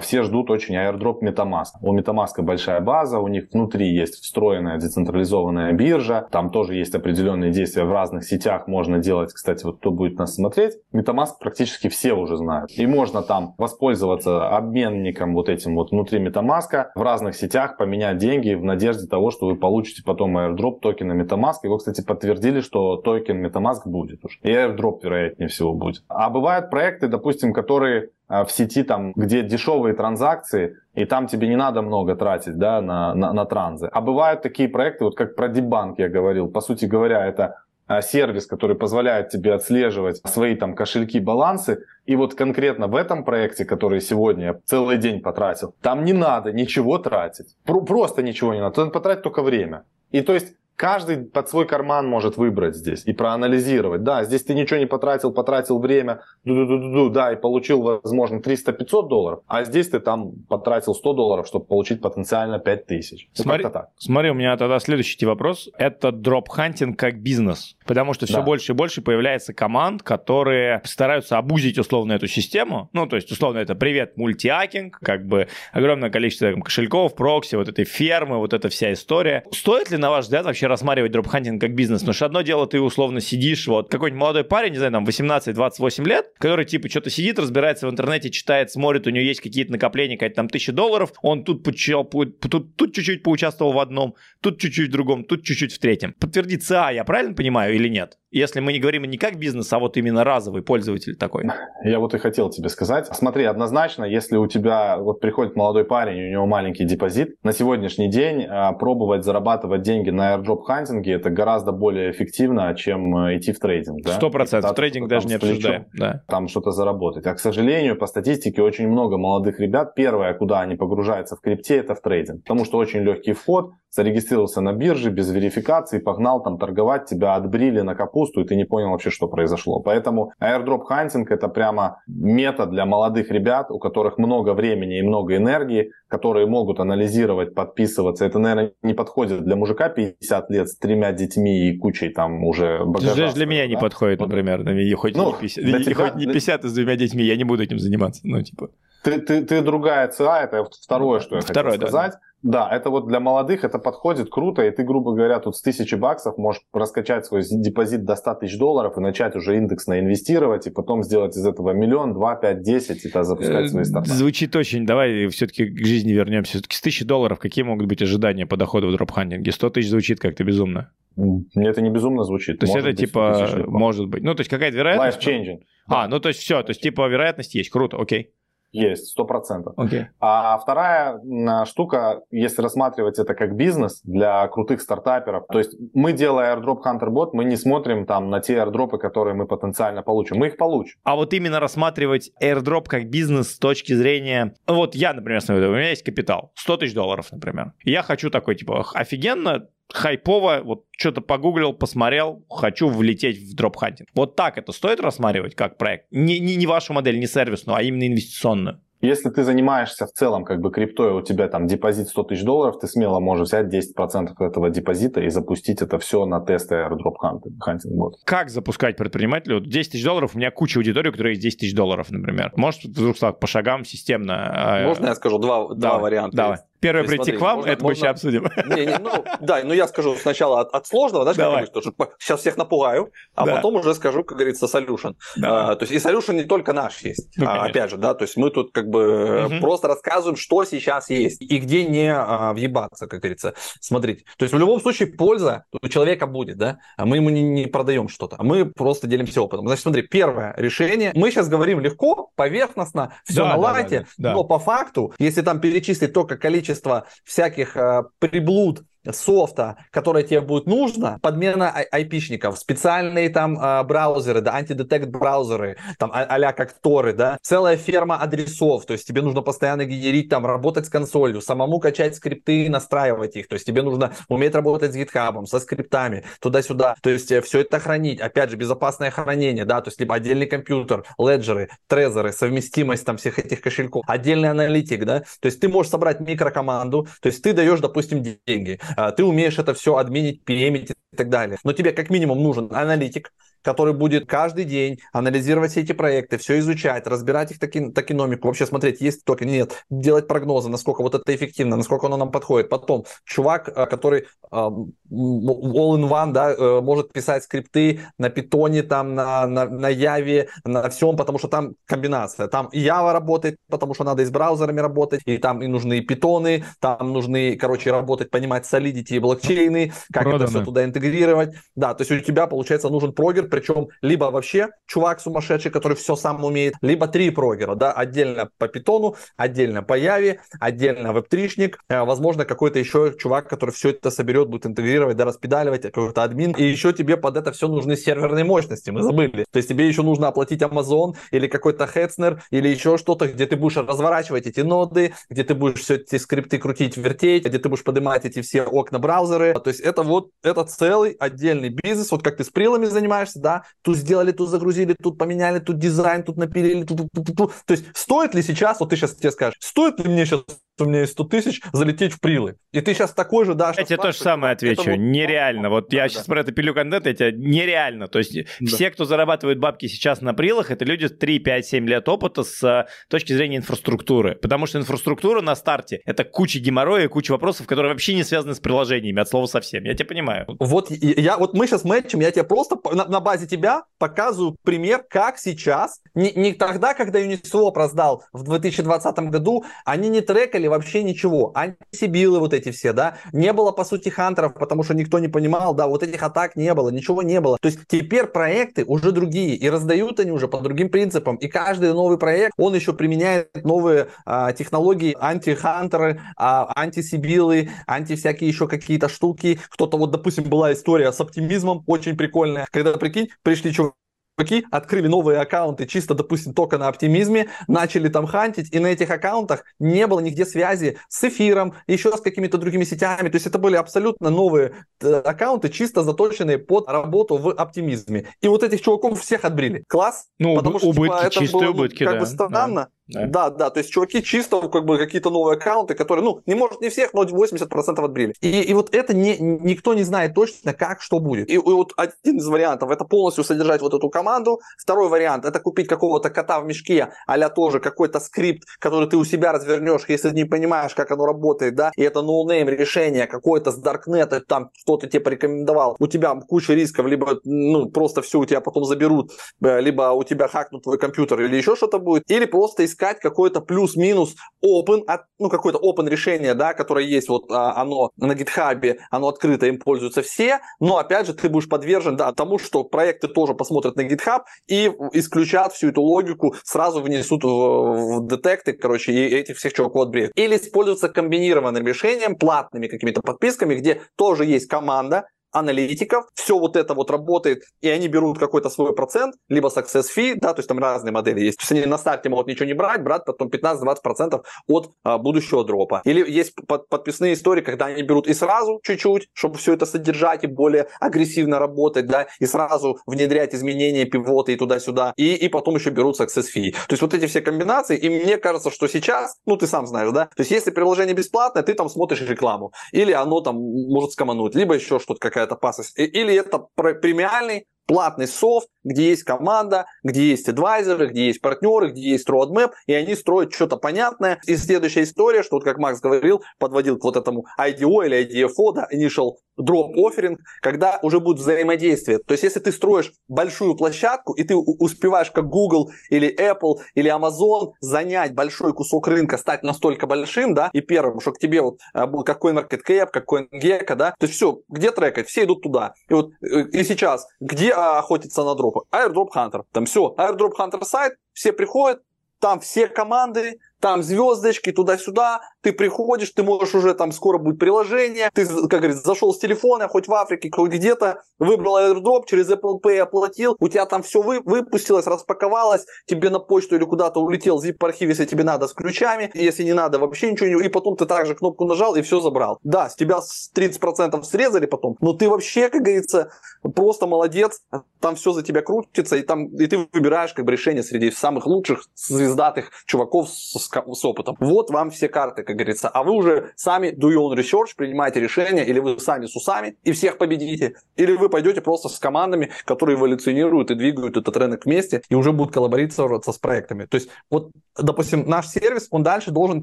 все ждут очень airdrop MetaMask. У MetaMask большая база, у них внутри есть встроенная децентрализованная биржа, там тоже есть определенные действия в разных сетях, можно делать, кстати, вот кто будет нас смотреть, MetaMask практически все уже знают. И можно там воспользоваться обменником вот этим вот внутри MetaMask, в разных сетях поменять деньги в надежде того, что вы получите потом airdrop токена MetaMask. Его, кстати, подтвердили, что токен MetaMask будет уже. И airdrop, вероятнее всего, будет. А бывают проекты, допустим, которые а, в сети, там, где дешевые транзакции, и там тебе не надо много тратить да, на, на, на транзы. А бывают такие проекты, вот как про Дебанк я говорил, по сути говоря, это а, сервис, который позволяет тебе отслеживать свои там кошельки, балансы. И вот конкретно в этом проекте, который сегодня я целый день потратил, там не надо ничего тратить. Просто ничего не надо. Потратить только время. И то есть Каждый под свой карман может выбрать здесь и проанализировать. Да, здесь ты ничего не потратил, потратил время, да, и получил, возможно, 300-500 долларов, а здесь ты там потратил 100 долларов, чтобы получить потенциально 5000. Ну, смотри, так. смотри, у меня тогда следующий вопрос. Это дроп-хантинг как бизнес. Потому что все да. больше и больше появляется команд, которые стараются абьюзить условно эту систему. Ну, то есть, условно, это привет, мультиаккинг, как бы огромное количество там, кошельков, прокси, вот этой фермы, вот эта вся история. Стоит ли, на ваш взгляд, вообще рассматривать дропхантинг как бизнес. Потому что одно дело, ты условно сидишь, вот какой-нибудь молодой парень, не знаю, там 18-28 лет, который типа что-то сидит, разбирается в интернете, читает, смотрит, у него есть какие-то накопления, какая-то там тысяча долларов, он тут, почел, тут, тут чуть-чуть поучаствовал в одном, тут чуть-чуть в другом, тут чуть-чуть в третьем. Подтвердится, а я правильно понимаю или нет? Если мы не говорим не как бизнес, а вот именно разовый пользователь такой. Я вот и хотел тебе сказать. Смотри, однозначно, если у тебя вот приходит молодой парень, у него маленький депозит, на сегодняшний день а, пробовать зарабатывать деньги на airdrop хантинге это гораздо более эффективно, чем э, идти в трейдинг. Сто процентов. Трейдинг даже не обсуждаем. Да. Там что-то заработать. А, к сожалению, по статистике очень много молодых ребят, первое, куда они погружаются в крипте, это в трейдинг. Потому что очень легкий вход, зарегистрировался на бирже без верификации, погнал там торговать, тебя отбрили на капусту, и ты не понял вообще, что произошло. Поэтому airdrop hunting это прямо метод для молодых ребят, у которых много времени и много энергии, которые могут анализировать, подписываться. Это, наверное, не подходит для мужика 50 лет с тремя детьми и кучей там уже багажа. Даже для меня да? не подходит, например. Вот. Хоть, ну, не 50, для тебя, хоть не 50 с двумя детьми, я не буду этим заниматься. Ну, типа. Ты, ты, ты другая ЦА, это второе, что я Второе, хотел сказать. Да. Да, это вот для молодых это подходит круто, и ты, грубо говоря, тут с тысячи баксов можешь раскачать свой депозит до 100 тысяч долларов и начать уже индексно инвестировать, и потом сделать из этого миллион, два, пять, десять, и тогда запускать свои стартапы. Звучит очень, давай все-таки к жизни вернемся. Все-таки с тысячи долларов какие могут быть ожидания по доходу в дропхантинге? 100 тысяч звучит как-то безумно. Мне это не безумно звучит. То есть может это быть, типа, может быть, ну то есть какая-то вероятность? Life-changing. А, ну то есть все, то есть типа вероятность есть, круто, окей. Есть, сто процентов. Okay. А вторая штука, если рассматривать это как бизнес для крутых стартаперов, то есть мы, делая airdrop Hunter Bot, мы не смотрим там на те airdropы, которые мы потенциально получим. Мы их получим. А вот именно рассматривать airdrop как бизнес с точки зрения... Вот я, например, смотрю, у меня есть капитал, 100 тысяч долларов, например. Я хочу такой, типа, офигенно хайпово, вот что-то погуглил, посмотрел, хочу влететь в дропхантинг. Вот так это стоит рассматривать как проект? Не, не, не вашу модель, не сервисную, а именно инвестиционную. Если ты занимаешься в целом как бы криптой, у тебя там депозит 100 тысяч долларов, ты смело можешь взять 10% этого депозита и запустить это все на тесты airdrop hunting bot. Как запускать предпринимателю? 10 тысяч долларов, у меня куча аудитории, у которой есть 10 тысяч долларов, например. Может, вдруг по шагам системно? Э, Можно я скажу два, два варианта? Давай. Первое прийти смотри, к вам, можно, это можно... мы сейчас обсудим. Не, не, ну, да, ну я скажу сначала от, от сложного, да, Давай. Как что сейчас всех напугаю, а да. потом уже скажу, как говорится, solution. Да. А, то есть и solution не только наш есть, ну, а, опять же, да, то есть мы тут как бы угу. просто рассказываем, что сейчас есть и где не а, въебаться, как говорится. Смотрите, то есть в любом случае польза у человека будет, да, а мы ему не, не продаем что-то, а мы просто делимся опытом. Значит, смотри, первое решение, мы сейчас говорим легко, поверхностно, все да, на лайте, да, да, да. но по факту, если там перечислить только количество количество всяких э, приблуд софта, которое тебе будет нужно, подмена айпишников, специальные там э, браузеры, да, антидетект браузеры, там а- а как Торы, да, целая ферма адресов, то есть тебе нужно постоянно генерить там, работать с консолью, самому качать скрипты и настраивать их, то есть тебе нужно уметь работать с GitHub, со скриптами, туда-сюда, то есть э, все это хранить, опять же, безопасное хранение, да, то есть либо отдельный компьютер, леджеры, трезоры, совместимость там всех этих кошельков, отдельный аналитик, да, то есть ты можешь собрать микрокоманду, то есть ты даешь, допустим, деньги, ты умеешь это все админить, пемить и так далее. Но тебе как минимум нужен аналитик, который будет каждый день анализировать все эти проекты, все изучать, разбирать их таки, токеномику, вообще смотреть, есть токен, нет, делать прогнозы, насколько вот это эффективно, насколько оно нам подходит. Потом чувак, э, который э, all-in-one, да, э, может писать скрипты на питоне, там, на, на, на Яве, на всем, потому что там комбинация. Там и Java работает, потому что надо и с браузерами работать, и там и нужны питоны, там нужны, короче, работать, понимать solidity и блокчейны, как Продано. это все туда интегрировать. Да, то есть у тебя, получается, нужен прогер, причем либо вообще чувак сумасшедший, который все сам умеет, либо три прогера, да, отдельно по питону, отдельно по Яве, отдельно веб-тришник, э, возможно, какой-то еще чувак, который все это соберет, будет интегрировать, да, распедаливать, какой-то админ, и еще тебе под это все нужны серверные мощности, мы забыли. То есть тебе еще нужно оплатить Amazon или какой-то Hetzner или еще что-то, где ты будешь разворачивать эти ноды, где ты будешь все эти скрипты крутить, вертеть, где ты будешь поднимать эти все окна браузеры. То есть это вот, это целый отдельный бизнес, вот как ты с прилами занимаешься, да, тут сделали, тут загрузили, тут поменяли, тут дизайн, тут напилили, тут, тут, тут, тут. То есть стоит ли сейчас, вот ты сейчас тебе скажешь, стоит ли мне сейчас у меня есть 100 тысяч, залететь в прилы. И ты сейчас такой же дашь. Я тебе то же самое отвечу. Это нереально. Вот да, я да. сейчас про это пилю контент, это нереально. То есть да. все, кто зарабатывает бабки сейчас на прилах, это люди 3, 5, 7 лет опыта с э, точки зрения инфраструктуры. Потому что инфраструктура на старте — это куча геморроя, куча вопросов, которые вообще не связаны с приложениями, от слова совсем. Я тебя понимаю. Вот, я, вот мы сейчас мэчим, я тебе просто на, на базе тебя показываю пример, как сейчас, не, не тогда, когда Uniswap раздал в 2020 году, они не трекали вообще ничего. Антисибилы вот эти все, да, не было, по сути, хантеров, потому что никто не понимал, да, вот этих атак не было, ничего не было. То есть теперь проекты уже другие, и раздают они уже по другим принципам, и каждый новый проект, он еще применяет новые а, технологии, антихантеры, а, антисибилы, анти всякие еще какие-то штуки. Кто-то, вот, допустим, была история с оптимизмом, очень прикольная, когда, прикинь, пришли чуваки чуваки открыли новые аккаунты чисто, допустим, только на оптимизме, начали там хантить, и на этих аккаунтах не было нигде связи с эфиром, еще с какими-то другими сетями. То есть это были абсолютно новые э, аккаунты, чисто заточенные под работу в оптимизме. И вот этих чуваков всех отбрили. Класс? Ну, Потому что, убытки, типа, это чистые было, убытки, как да. бы странно. Да. Да. да, то есть чуваки чисто как бы какие-то новые аккаунты, которые, ну, не может не всех, но 80% отбрили. И, и вот это не, никто не знает точно, как, что будет. И, и вот один из вариантов это полностью содержать вот эту команду. Второй вариант это купить какого-то кота в мешке, а тоже какой-то скрипт, который ты у себя развернешь, если не понимаешь, как оно работает, да, и это ноунейм решение какое-то с Даркнета, там кто-то тебе порекомендовал, у тебя куча рисков, либо, ну, просто все у тебя потом заберут, э, либо у тебя хакнут твой компьютер, или еще что-то будет, или просто искать искать какой-то плюс-минус open, ну, какое-то open решение, да, которое есть, вот а, оно на GitHub, оно открыто, им пользуются все, но, опять же, ты будешь подвержен, да, тому, что проекты тоже посмотрят на GitHub и исключат всю эту логику, сразу внесут в, в детекты, короче, и этих всех чуваков отбреют. Или используется комбинированным решением, платными какими-то подписками, где тоже есть команда, аналитиков, все вот это вот работает, и они берут какой-то свой процент, либо success fee, да, то есть там разные модели есть. То есть они на старте могут ничего не брать, брать потом 15-20% от а, будущего дропа. Или есть под, подписные истории, когда они берут и сразу чуть-чуть, чтобы все это содержать и более агрессивно работать, да, и сразу внедрять изменения, пивоты и туда-сюда, и, и потом еще берут success fee. То есть вот эти все комбинации, и мне кажется, что сейчас, ну ты сам знаешь, да, то есть если приложение бесплатное, ты там смотришь рекламу, или оно там может скомануть, либо еще что-то, какая какая-то опасность. Или это премиальный платный софт, где есть команда, где есть адвайзеры, где есть партнеры, где есть roadmap, и они строят что-то понятное. И следующая история, что вот как Макс говорил, подводил к вот этому IDO или IDFO, да, Initial Drop Offering, когда уже будет взаимодействие. То есть, если ты строишь большую площадку, и ты успеваешь как Google или Apple или Amazon занять большой кусок рынка, стать настолько большим, да, и первым, что к тебе вот был какой CoinMarketCap, какой CoinGecko, да, то есть все, где трекать, все идут туда. И вот э, и сейчас, где а, охотиться на дропы? Airdrop Hunter. Там все, Airdrop Hunter сайт, все приходят, там все команды, там звездочки туда-сюда, ты приходишь, ты можешь уже, там скоро будет приложение, ты, как говорится, зашел с телефона, хоть в Африке, хоть где-то, выбрал airdrop, через Apple Pay оплатил, у тебя там все вы, выпустилось, распаковалось, тебе на почту или куда-то улетел zip-архив, если тебе надо, с ключами, если не надо, вообще ничего не... И потом ты также кнопку нажал и все забрал. Да, с тебя 30% срезали потом, но ты вообще, как говорится, просто молодец, там все за тебя крутится, и, там, и ты выбираешь как бы решение среди самых лучших звездатых чуваков с с опытом. Вот вам все карты, как говорится. А вы уже сами do your own research, принимаете решение, или вы сами с усами и всех победите, или вы пойдете просто с командами, которые эволюционируют и двигают этот рынок вместе, и уже будут коллаборироваться с проектами. То есть, вот, допустим, наш сервис, он дальше должен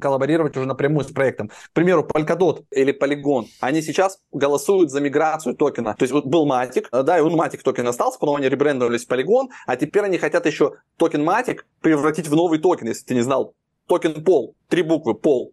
коллаборировать уже напрямую с проектом. К примеру, Polkadot или Polygon, они сейчас голосуют за миграцию токена. То есть, вот был Matic, да, и он Matic токен остался, потом они ребрендовались в Polygon, а теперь они хотят еще токен Matic превратить в новый токен, если ты не знал токен пол, три буквы пол.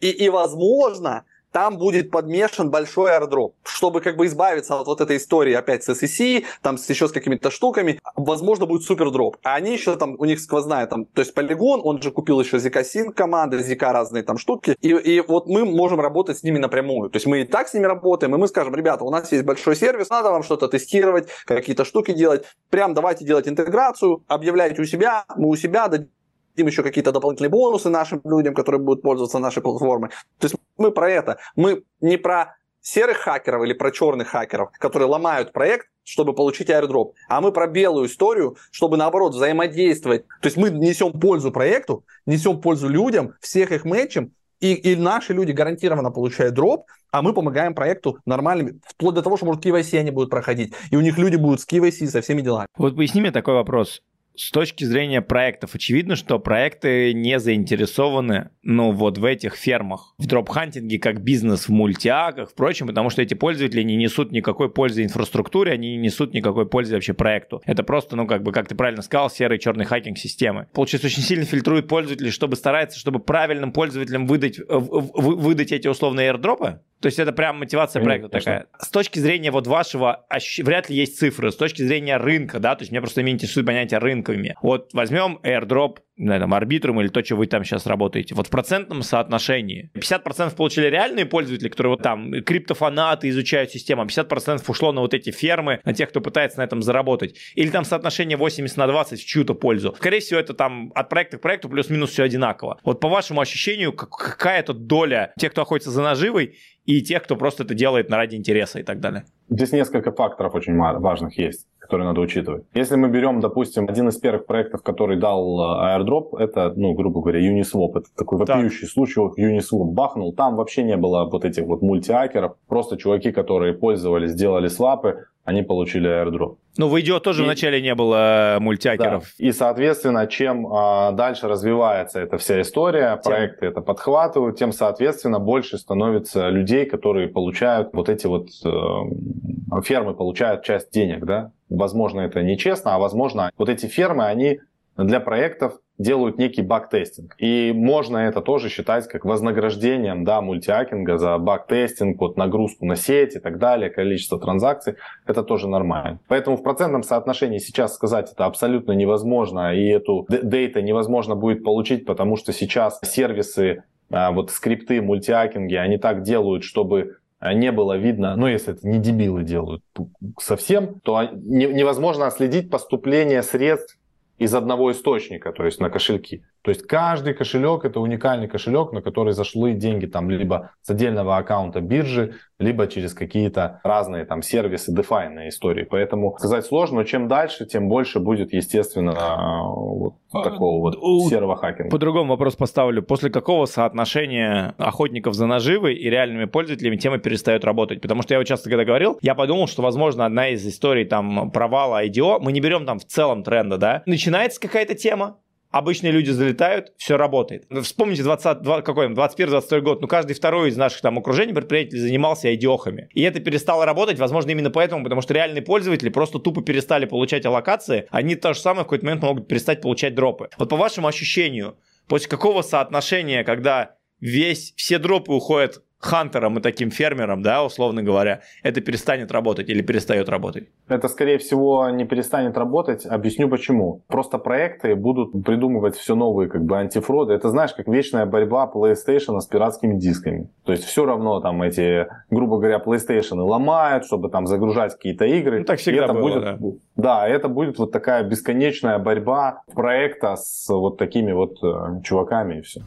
И, и возможно, там будет подмешан большой airdrop, чтобы как бы избавиться от вот этой истории опять с SEC, там с, еще с какими-то штуками, возможно, будет супер дроп. А они еще там, у них сквозная там, то есть полигон, он же купил еще ZK Sync команды, ZK разные там штуки, и, и вот мы можем работать с ними напрямую. То есть мы и так с ними работаем, и мы скажем, ребята, у нас есть большой сервис, надо вам что-то тестировать, какие-то штуки делать, прям давайте делать интеграцию, объявляйте у себя, мы у себя дадим им еще какие-то дополнительные бонусы нашим людям, которые будут пользоваться нашей платформой. То есть мы про это. Мы не про серых хакеров или про черных хакеров, которые ломают проект, чтобы получить airdrop. А мы про белую историю, чтобы наоборот взаимодействовать. То есть мы несем пользу проекту, несем пользу людям, всех их мэчим, и, и наши люди гарантированно получают дроп, а мы помогаем проекту нормальными, вплоть до того, что, может, KYC они будут проходить, и у них люди будут с KYC, со всеми делами. Вот поясни мне такой вопрос с точки зрения проектов, очевидно, что проекты не заинтересованы, ну, вот в этих фермах, в дроп-хантинге как бизнес в мультиаках, впрочем, потому что эти пользователи не несут никакой пользы инфраструктуре, они не несут никакой пользы вообще проекту. Это просто, ну, как бы, как ты правильно сказал, серый черный хакинг системы. Получается, очень сильно фильтрует пользователей, чтобы стараться, чтобы правильным пользователям выдать, выдать эти условные airdrop ы? То есть это прям мотивация проекта Конечно. такая. С точки зрения вот вашего, вряд ли есть цифры, с точки зрения рынка, да, то есть меня просто интересует понятие рынка, маленькими. Вот возьмем airdrop на там, арбитрум или то, что вы там сейчас работаете, вот в процентном соотношении 50% получили реальные пользователи, которые вот там криптофанаты изучают систему, а 50% ушло на вот эти фермы, на тех, кто пытается на этом заработать. Или там соотношение 80 на 20 в чью-то пользу. Скорее всего, это там от проекта к проекту плюс-минус все одинаково. Вот по вашему ощущению, какая-то доля тех, кто охотится за наживой, и тех, кто просто это делает на ради интереса и так далее? Здесь несколько факторов очень важных есть которые надо учитывать. Если мы берем, допустим, один из первых проектов, который дал э, airdrop, это, ну, грубо говоря, Uniswap. Это такой вопиющий так. случай, вот Uniswap бахнул. Там вообще не было вот этих вот мультиакеров. Просто чуваки, которые пользовались, сделали свапы, они получили airdrop. Ну, в IDO тоже и, вначале не было мультиакеров. Да. И, соответственно, чем а, дальше развивается эта вся история, тем... проекты это подхватывают, тем, соответственно, больше становится людей, которые получают вот эти вот э, фермы, получают часть денег, да. Возможно, это нечестно, а возможно, вот эти фермы, они для проектов делают некий баг-тестинг. И можно это тоже считать как вознаграждением да, мультиакинга за баг-тестинг, вот нагрузку на сеть и так далее, количество транзакций. Это тоже нормально. Поэтому в процентном соотношении сейчас сказать это абсолютно невозможно, и эту дейта невозможно будет получить, потому что сейчас сервисы, а, вот скрипты, мультиакинги, они так делают, чтобы не было видно, ну если это не дебилы делают совсем, то невозможно отследить поступление средств из одного источника, то есть на кошельки. То есть каждый кошелек это уникальный кошелек, на который зашли деньги там либо с отдельного аккаунта биржи, либо через какие-то разные там сервисы, дефайные истории. Поэтому сказать сложно, но чем дальше, тем больше будет, естественно, вот а, такого вот серого хакинга. По-другому вопрос поставлю. После какого соотношения охотников за наживой и реальными пользователями тема перестает работать? Потому что я вот часто когда говорил, я подумал, что, возможно, одна из историй там провала IDO, мы не берем там в целом тренда, да, начинается какая-то тема, обычные люди залетают, все работает. Вспомните 20, 20, какой 21-22 год, ну каждый второй из наших там окружений предпринимателей занимался идиохами. И это перестало работать, возможно, именно поэтому, потому что реальные пользователи просто тупо перестали получать аллокации, они то же самое в какой-то момент могут перестать получать дропы. Вот по вашему ощущению, после какого соотношения, когда весь, все дропы уходят хантером и таким фермером, да, условно говоря, это перестанет работать или перестает работать? Это, скорее всего, не перестанет работать. Объясню почему. Просто проекты будут придумывать все новые как бы антифроды. Это, знаешь, как вечная борьба PlayStation с пиратскими дисками. То есть все равно там эти, грубо говоря, PlayStation ломают, чтобы там загружать какие-то игры. Ну, так всегда это было, будет, да. Да, это будет вот такая бесконечная борьба проекта с вот такими вот э, чуваками и все.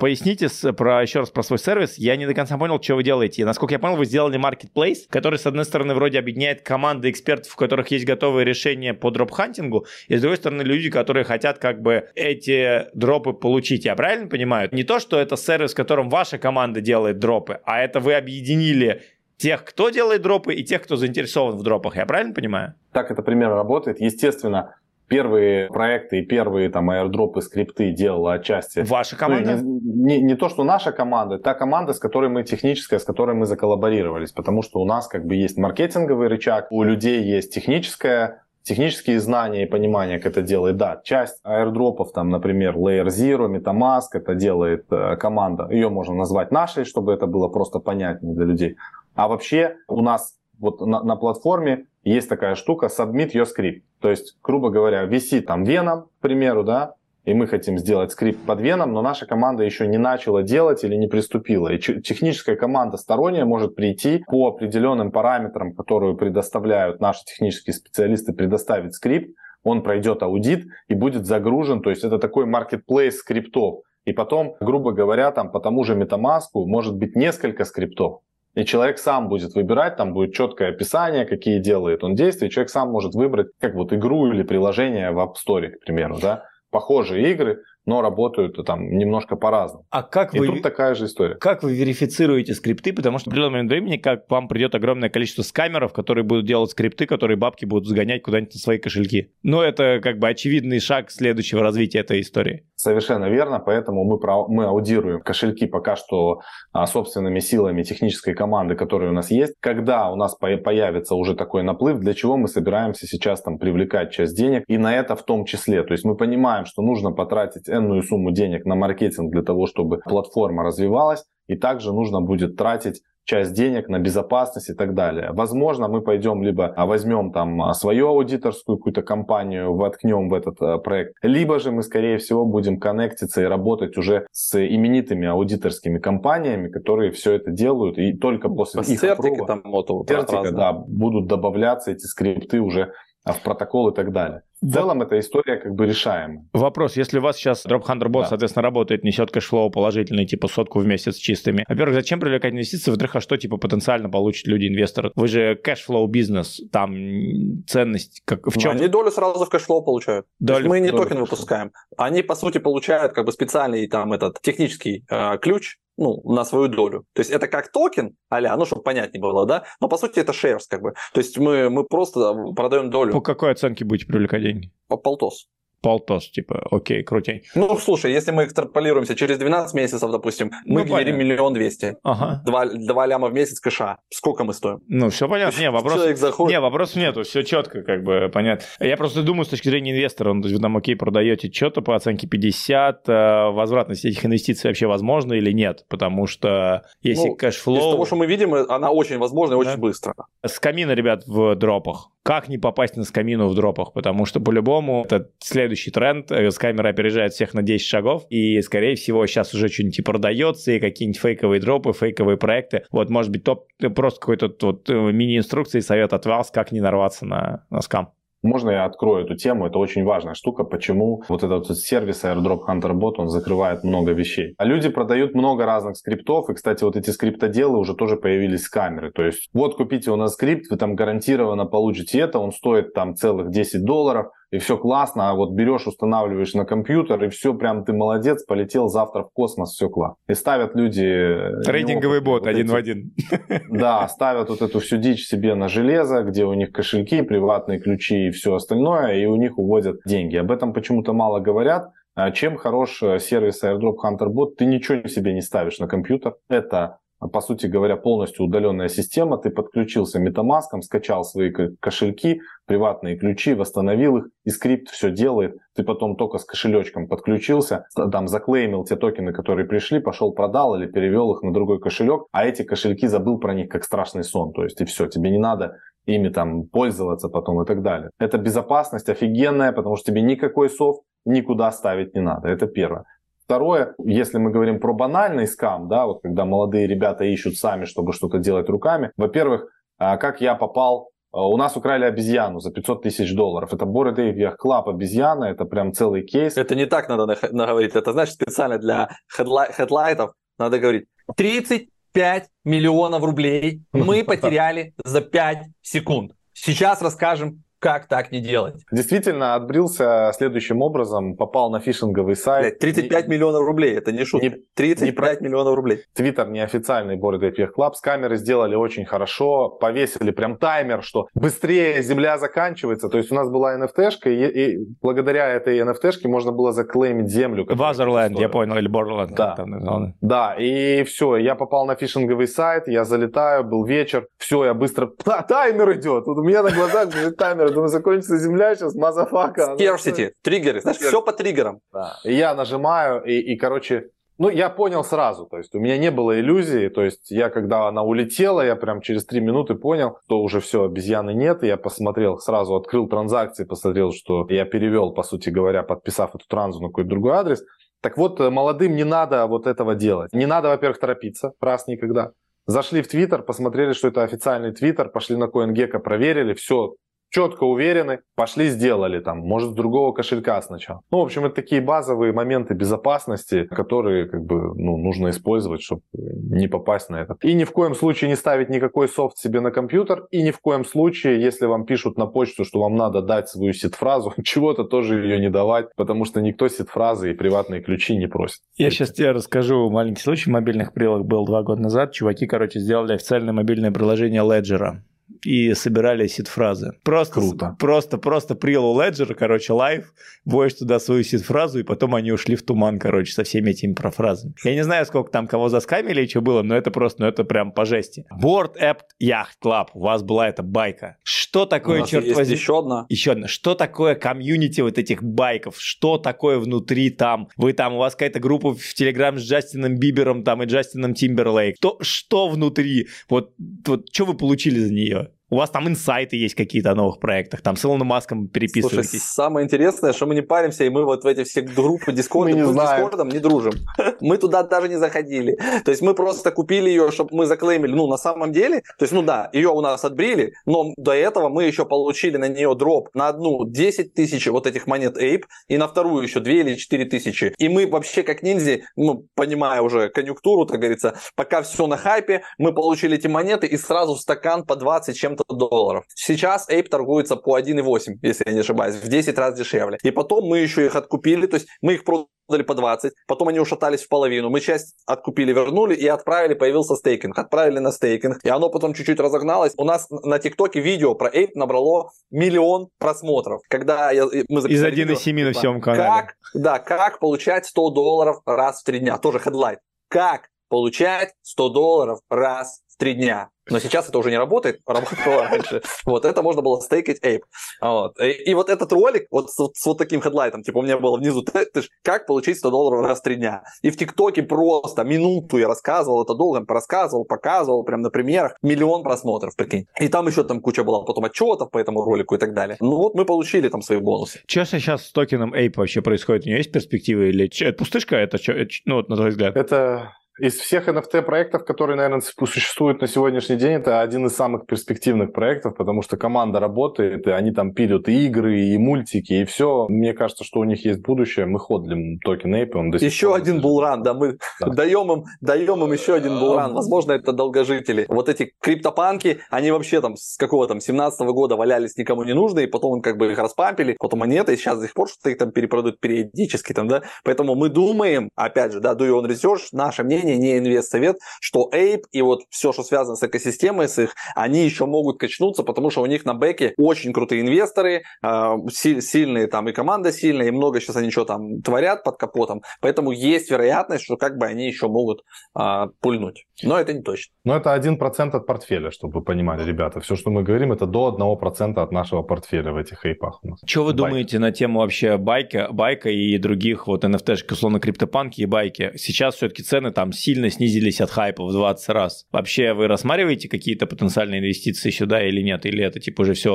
Поясните с, про, еще раз про свой сервис. Я не до конца понял, что вы делаете. Насколько я понял, вы сделали marketplace, который, с одной стороны, вроде объединяет команды экспертов, у которых есть готовые решения по дроп-хантингу, и с другой стороны, люди, которые хотят как бы эти дропы получить. Я правильно понимаю? Не то, что это сервис, в котором ваша команда делает дропы, а это вы объединили тех, кто делает дропы, и тех, кто заинтересован в дропах. Я правильно понимаю? Так это примерно работает. Естественно, первые проекты и первые там аирдропы, скрипты делала отчасти. Ваша команда? Ну, не, не, не то, что наша команда, та команда, с которой мы техническая, с которой мы заколлаборировались, потому что у нас как бы есть маркетинговый рычаг, у людей есть техническая технические знания и понимание, как это делает, да, часть аирдропов, там, например, Layer Zero, MetaMask, это делает э, команда, ее можно назвать нашей, чтобы это было просто понятнее для людей. А вообще у нас вот на, на платформе есть такая штука Submit Your Script. То есть, грубо говоря, висит там веном, к примеру, да, и мы хотим сделать скрипт под веном, но наша команда еще не начала делать или не приступила. И техническая команда сторонняя может прийти по определенным параметрам, которые предоставляют наши технические специалисты, предоставить скрипт, он пройдет аудит и будет загружен. То есть это такой marketplace скриптов. И потом, грубо говоря, там по тому же MetaMask может быть несколько скриптов. И человек сам будет выбирать, там будет четкое описание, какие делает он действия. И человек сам может выбрать, как вот игру или приложение в App Store, к примеру, да. Похожие игры, но работают там немножко по-разному. А как и вы... тут такая же история. Как вы верифицируете скрипты? Потому что в определенный момент времени как к вам придет огромное количество скамеров, которые будут делать скрипты, которые бабки будут загонять куда-нибудь на свои кошельки. Но это как бы очевидный шаг следующего развития этой истории. Совершенно верно, поэтому мы, мы аудируем кошельки пока что а, собственными силами технической команды, которая у нас есть. Когда у нас по, появится уже такой наплыв, для чего мы собираемся сейчас там привлекать часть денег, и на это в том числе. То есть мы понимаем, что нужно потратить энную сумму денег на маркетинг для того, чтобы платформа развивалась. и также нужно будет тратить часть денег на безопасность и так далее. Возможно, мы пойдем либо а, возьмем там а, свою аудиторскую какую-то компанию, воткнем в этот а, проект, либо же мы, скорее всего, будем коннектиться и работать уже с именитыми аудиторскими компаниями, которые все это делают, и только после их аппрува, там, вот, вот, да, будут добавляться эти скрипты уже в протокол и так далее. В целом эта история как бы решаема. Вопрос, если у вас сейчас Drop Hunter Bot, да. соответственно, работает, несет кэшфлоу положительный, типа сотку в месяц чистыми. Во-первых, зачем привлекать инвестиции? Во-вторых, а что типа потенциально получат люди, инвесторы? Вы же кэшфлоу бизнес, там ценность как в чем? Они долю сразу в кэшфлоу получают. Долю, мы не токен выпускаем. Они, по сути, получают как бы специальный там этот технический э, ключ, ну, на свою долю. То есть это как токен, аля, ну, чтобы понятнее было, да, но по сути это shares, как бы. То есть мы, мы просто продаем долю. По какой оценке будете привлекать деньги? По полтос полтос, типа, окей, крутей. Ну, слушай, если мы экстраполируемся через 12 месяцев, допустим, мы ну, генерим миллион двести. Ага. Два, два ляма в месяц кэша. Сколько мы стоим? Ну, все понятно. Не, вопрос... Человек заходит... Не, вопросов нету, все четко, как бы, понятно. Я просто думаю, с точки зрения инвестора, ну, вы там, окей, продаете что-то по оценке 50, э, возвратность этих инвестиций вообще возможна или нет? Потому что если ну, кэшфлоу... Из того, что мы видим, она очень возможна и да? очень быстро. Скамина, ребят, в дропах как не попасть на скамину в дропах, потому что по-любому это следующий тренд, э, скам опережает всех на 10 шагов, и, скорее всего, сейчас уже что-нибудь и продается, и какие-нибудь фейковые дропы, фейковые проекты. Вот, может быть, топ, просто какой-то вот э, мини-инструкции, совет от вас, как не нарваться на, на скам. Можно я открою эту тему? Это очень важная штука. Почему вот этот вот сервис Airdrop Hunter Bot, он закрывает много вещей. А люди продают много разных скриптов. И, кстати, вот эти скриптоделы уже тоже появились с камеры. То есть, вот купите у нас скрипт, вы там гарантированно получите это. Он стоит там целых 10 долларов и все классно, а вот берешь, устанавливаешь на компьютер, и все, прям ты молодец, полетел завтра в космос, все классно. И ставят люди... Э, Трейдинговый бот вот один эти, в один. Да, ставят вот эту всю дичь себе на железо, где у них кошельки, приватные ключи и все остальное, и у них уводят деньги. Об этом почему-то мало говорят. А чем хорош э, сервис Airdrop Hunter Bot? Ты ничего себе не ставишь на компьютер. Это по сути говоря, полностью удаленная система. Ты подключился MetaMask, скачал свои кошельки, приватные ключи, восстановил их, и скрипт все делает. Ты потом только с кошелечком подключился, там заклеймил те токены, которые пришли, пошел продал или перевел их на другой кошелек, а эти кошельки забыл про них как страшный сон. То есть и все, тебе не надо ими там пользоваться потом и так далее. Это безопасность офигенная, потому что тебе никакой софт никуда ставить не надо. Это первое. Второе, если мы говорим про банальный скам, да, вот когда молодые ребята ищут сами, чтобы что-то делать руками, во-первых, а, как я попал а, у нас украли обезьяну за 500 тысяч долларов. Это Bored Ape Club обезьяна, это прям целый кейс. Это не так надо наговорить, это значит специально для хедла- хедлайтов надо говорить. 35 миллионов рублей мы потеряли за 5 секунд. Сейчас расскажем, как так не делать? Действительно, отбрился следующим образом, попал на фишинговый сайт. 35 не, миллионов рублей, это не шутка. Не, 35 не, миллионов рублей. Твиттер неофициальный Bored Ape Club. С камеры сделали очень хорошо, повесили прям таймер, что быстрее земля заканчивается. То есть у нас была NFT-шка, и, и благодаря этой NFT-шке можно было заклеймить землю. В Otherland, я понял, или Borderland. Да. Там да, и все, я попал на фишинговый сайт, я залетаю, был вечер, все, я быстро... Таймер идет, вот у меня на глазах будет думаю, закончится земля сейчас, motherfucker. Scarcity, триггеры, знаешь, все по триггерам. Да. И я нажимаю, и, и, короче, ну, я понял сразу, то есть у меня не было иллюзии, то есть я, когда она улетела, я прям через три минуты понял, что уже все, обезьяны нет, и я посмотрел, сразу открыл транзакции, посмотрел, что я перевел, по сути говоря, подписав эту транзу на какой-то другой адрес. Так вот, молодым не надо вот этого делать. Не надо, во-первых, торопиться, раз никогда. Зашли в Твиттер, посмотрели, что это официальный Твиттер, пошли на CoinGecko, проверили, все, четко уверены, пошли сделали там, может с другого кошелька сначала. Ну, в общем, это такие базовые моменты безопасности, которые как бы ну, нужно использовать, чтобы не попасть на это. И ни в коем случае не ставить никакой софт себе на компьютер, и ни в коем случае, если вам пишут на почту, что вам надо дать свою сид-фразу, чего-то тоже ее не давать, потому что никто сид-фразы и приватные ключи не просит. Я сейчас тебе расскажу маленький случай. В мобильных прилах был два года назад. Чуваки, короче, сделали официальное мобильное приложение Ledger и собирали сид-фразы. Просто, Круто. Просто, просто прил у Ledger, короче, live, вводишь туда свою сид-фразу, и потом они ушли в туман, короче, со всеми этими сид-фразами. Я не знаю, сколько там кого заскамили и что было, но это просто, ну это прям по жести. Bored Ape Yacht Club, у вас была эта байка. Что такое, У нас черт есть возьми? еще одна. Еще одна. Что такое комьюнити вот этих байков? Что такое внутри там? Вы там, у вас какая-то группа в Телеграм с Джастином Бибером там и Джастином Тимберлейк. То, что внутри? Вот, вот что вы получили за нее? У вас там инсайты есть какие-то о новых проектах, там с Илоном Маском Слушай, переписываетесь. самое интересное, что мы не паримся, и мы вот в эти все группы Дискорда, Мы не мы с знаем. Дискордом не дружим. Мы туда даже не заходили. То есть мы просто купили ее, чтобы мы заклеймили. Ну, на самом деле, то есть, ну да, ее у нас отбрили, но до этого мы еще получили на нее дроп на одну 10 тысяч вот этих монет Ape, и на вторую еще 2 или 4 тысячи. И мы вообще как ниндзя, ну, понимая уже конъюнктуру, так говорится, пока все на хайпе, мы получили эти монеты и сразу в стакан по 20 чем-то долларов. Сейчас Ape торгуется по 1,8, если я не ошибаюсь, в 10 раз дешевле. И потом мы еще их откупили, то есть мы их продали по 20, потом они ушатались в половину, мы часть откупили, вернули и отправили, появился стейкинг. Отправили на стейкинг, и оно потом чуть-чуть разогналось. У нас на ТикТоке видео про Ape набрало миллион просмотров. Когда я, мы Из записали 1,7 видео, на всем канале. Как, да, как получать 100 долларов раз в три дня. Тоже headline. Как получать 100 долларов раз в три дня. Но сейчас это уже не работает, работало раньше. Вот, это можно было стейкать Ape. Вот. И, и вот этот ролик, вот с, вот с вот таким headline ом, типа у меня было внизу, ты, ты ж, как получить 100 долларов раз в три дня. И в ТикТоке просто минуту я рассказывал, это долго рассказывал, показывал, прям на примерах, миллион просмотров, прикинь. И там еще там куча была потом отчетов по этому ролику и так далее. Ну вот мы получили там свои бонусы. Что сейчас с токеном Ape вообще происходит? У нее есть перспективы или это пустышка? Это чё? ну, вот, на твой взгляд. Это из всех NFT-проектов, которые, наверное, существуют на сегодняшний день, это один из самых перспективных проектов, потому что команда работает, и они там пилят и игры, и мультики, и все. Мне кажется, что у них есть будущее. Мы ходлим токен Ape, он Еще один булран, да, мы Да. даем им, даем им еще один булран. Возможно, это долгожители. Вот эти криптопанки, они вообще там с какого там 17 года валялись никому не нужны, и потом как бы их распампили, потом монеты, и сейчас до сих пор что-то их там перепродают периодически там, да. Поэтому мы думаем, опять же, да, do your own research, наше мнение, не инвест-совет, что Ape и вот все, что связано с экосистемой с их, они еще могут качнуться, потому что у них на бэке очень крутые инвесторы, э, си- сильные там и команда сильная, и много сейчас они что там творят под капотом, поэтому есть вероятность, что как бы они еще могут а, пульнуть. Но это не точно. Но это 1% от портфеля, чтобы вы понимали, ребята. Все, что мы говорим, это до 1% от нашего портфеля в этих эйпах у нас. Что вы Байк. думаете на тему вообще байка, байка и других вот NFT-шек, условно, криптопанки и байки? Сейчас все-таки цены там сильно снизились от хайпа в 20 раз. Вообще вы рассматриваете какие-то потенциальные инвестиции сюда или нет? Или это типа уже все,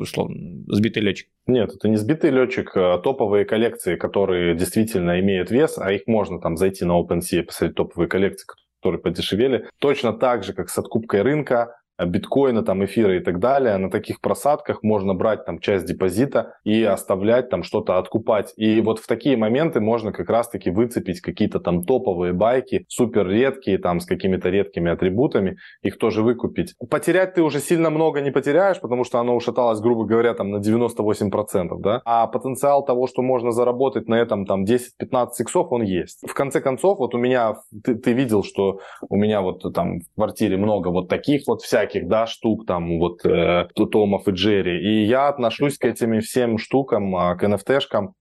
условно, сбитый летчик? Нет, это не сбитый летчик, а топовые коллекции, которые действительно имеют вес, а их можно там зайти на OpenSea и посмотреть топовые коллекции, которые подешевели. Точно так же, как с откупкой рынка, биткоина, там, эфира и так далее, на таких просадках можно брать там часть депозита и оставлять там что-то, откупать. И вот в такие моменты можно как раз-таки выцепить какие-то там топовые байки, супер редкие, там, с какими-то редкими атрибутами, их тоже выкупить. Потерять ты уже сильно много не потеряешь, потому что оно ушаталось, грубо говоря, там на 98%, да, а потенциал того, что можно заработать на этом там 10-15 иксов, он есть. В конце концов, вот у меня, ты, ты видел, что у меня вот там в квартире много вот таких вот всяких да, штук, там вот э, Томов и Джерри, и я отношусь к этим всем штукам, а, к NFT-шкам,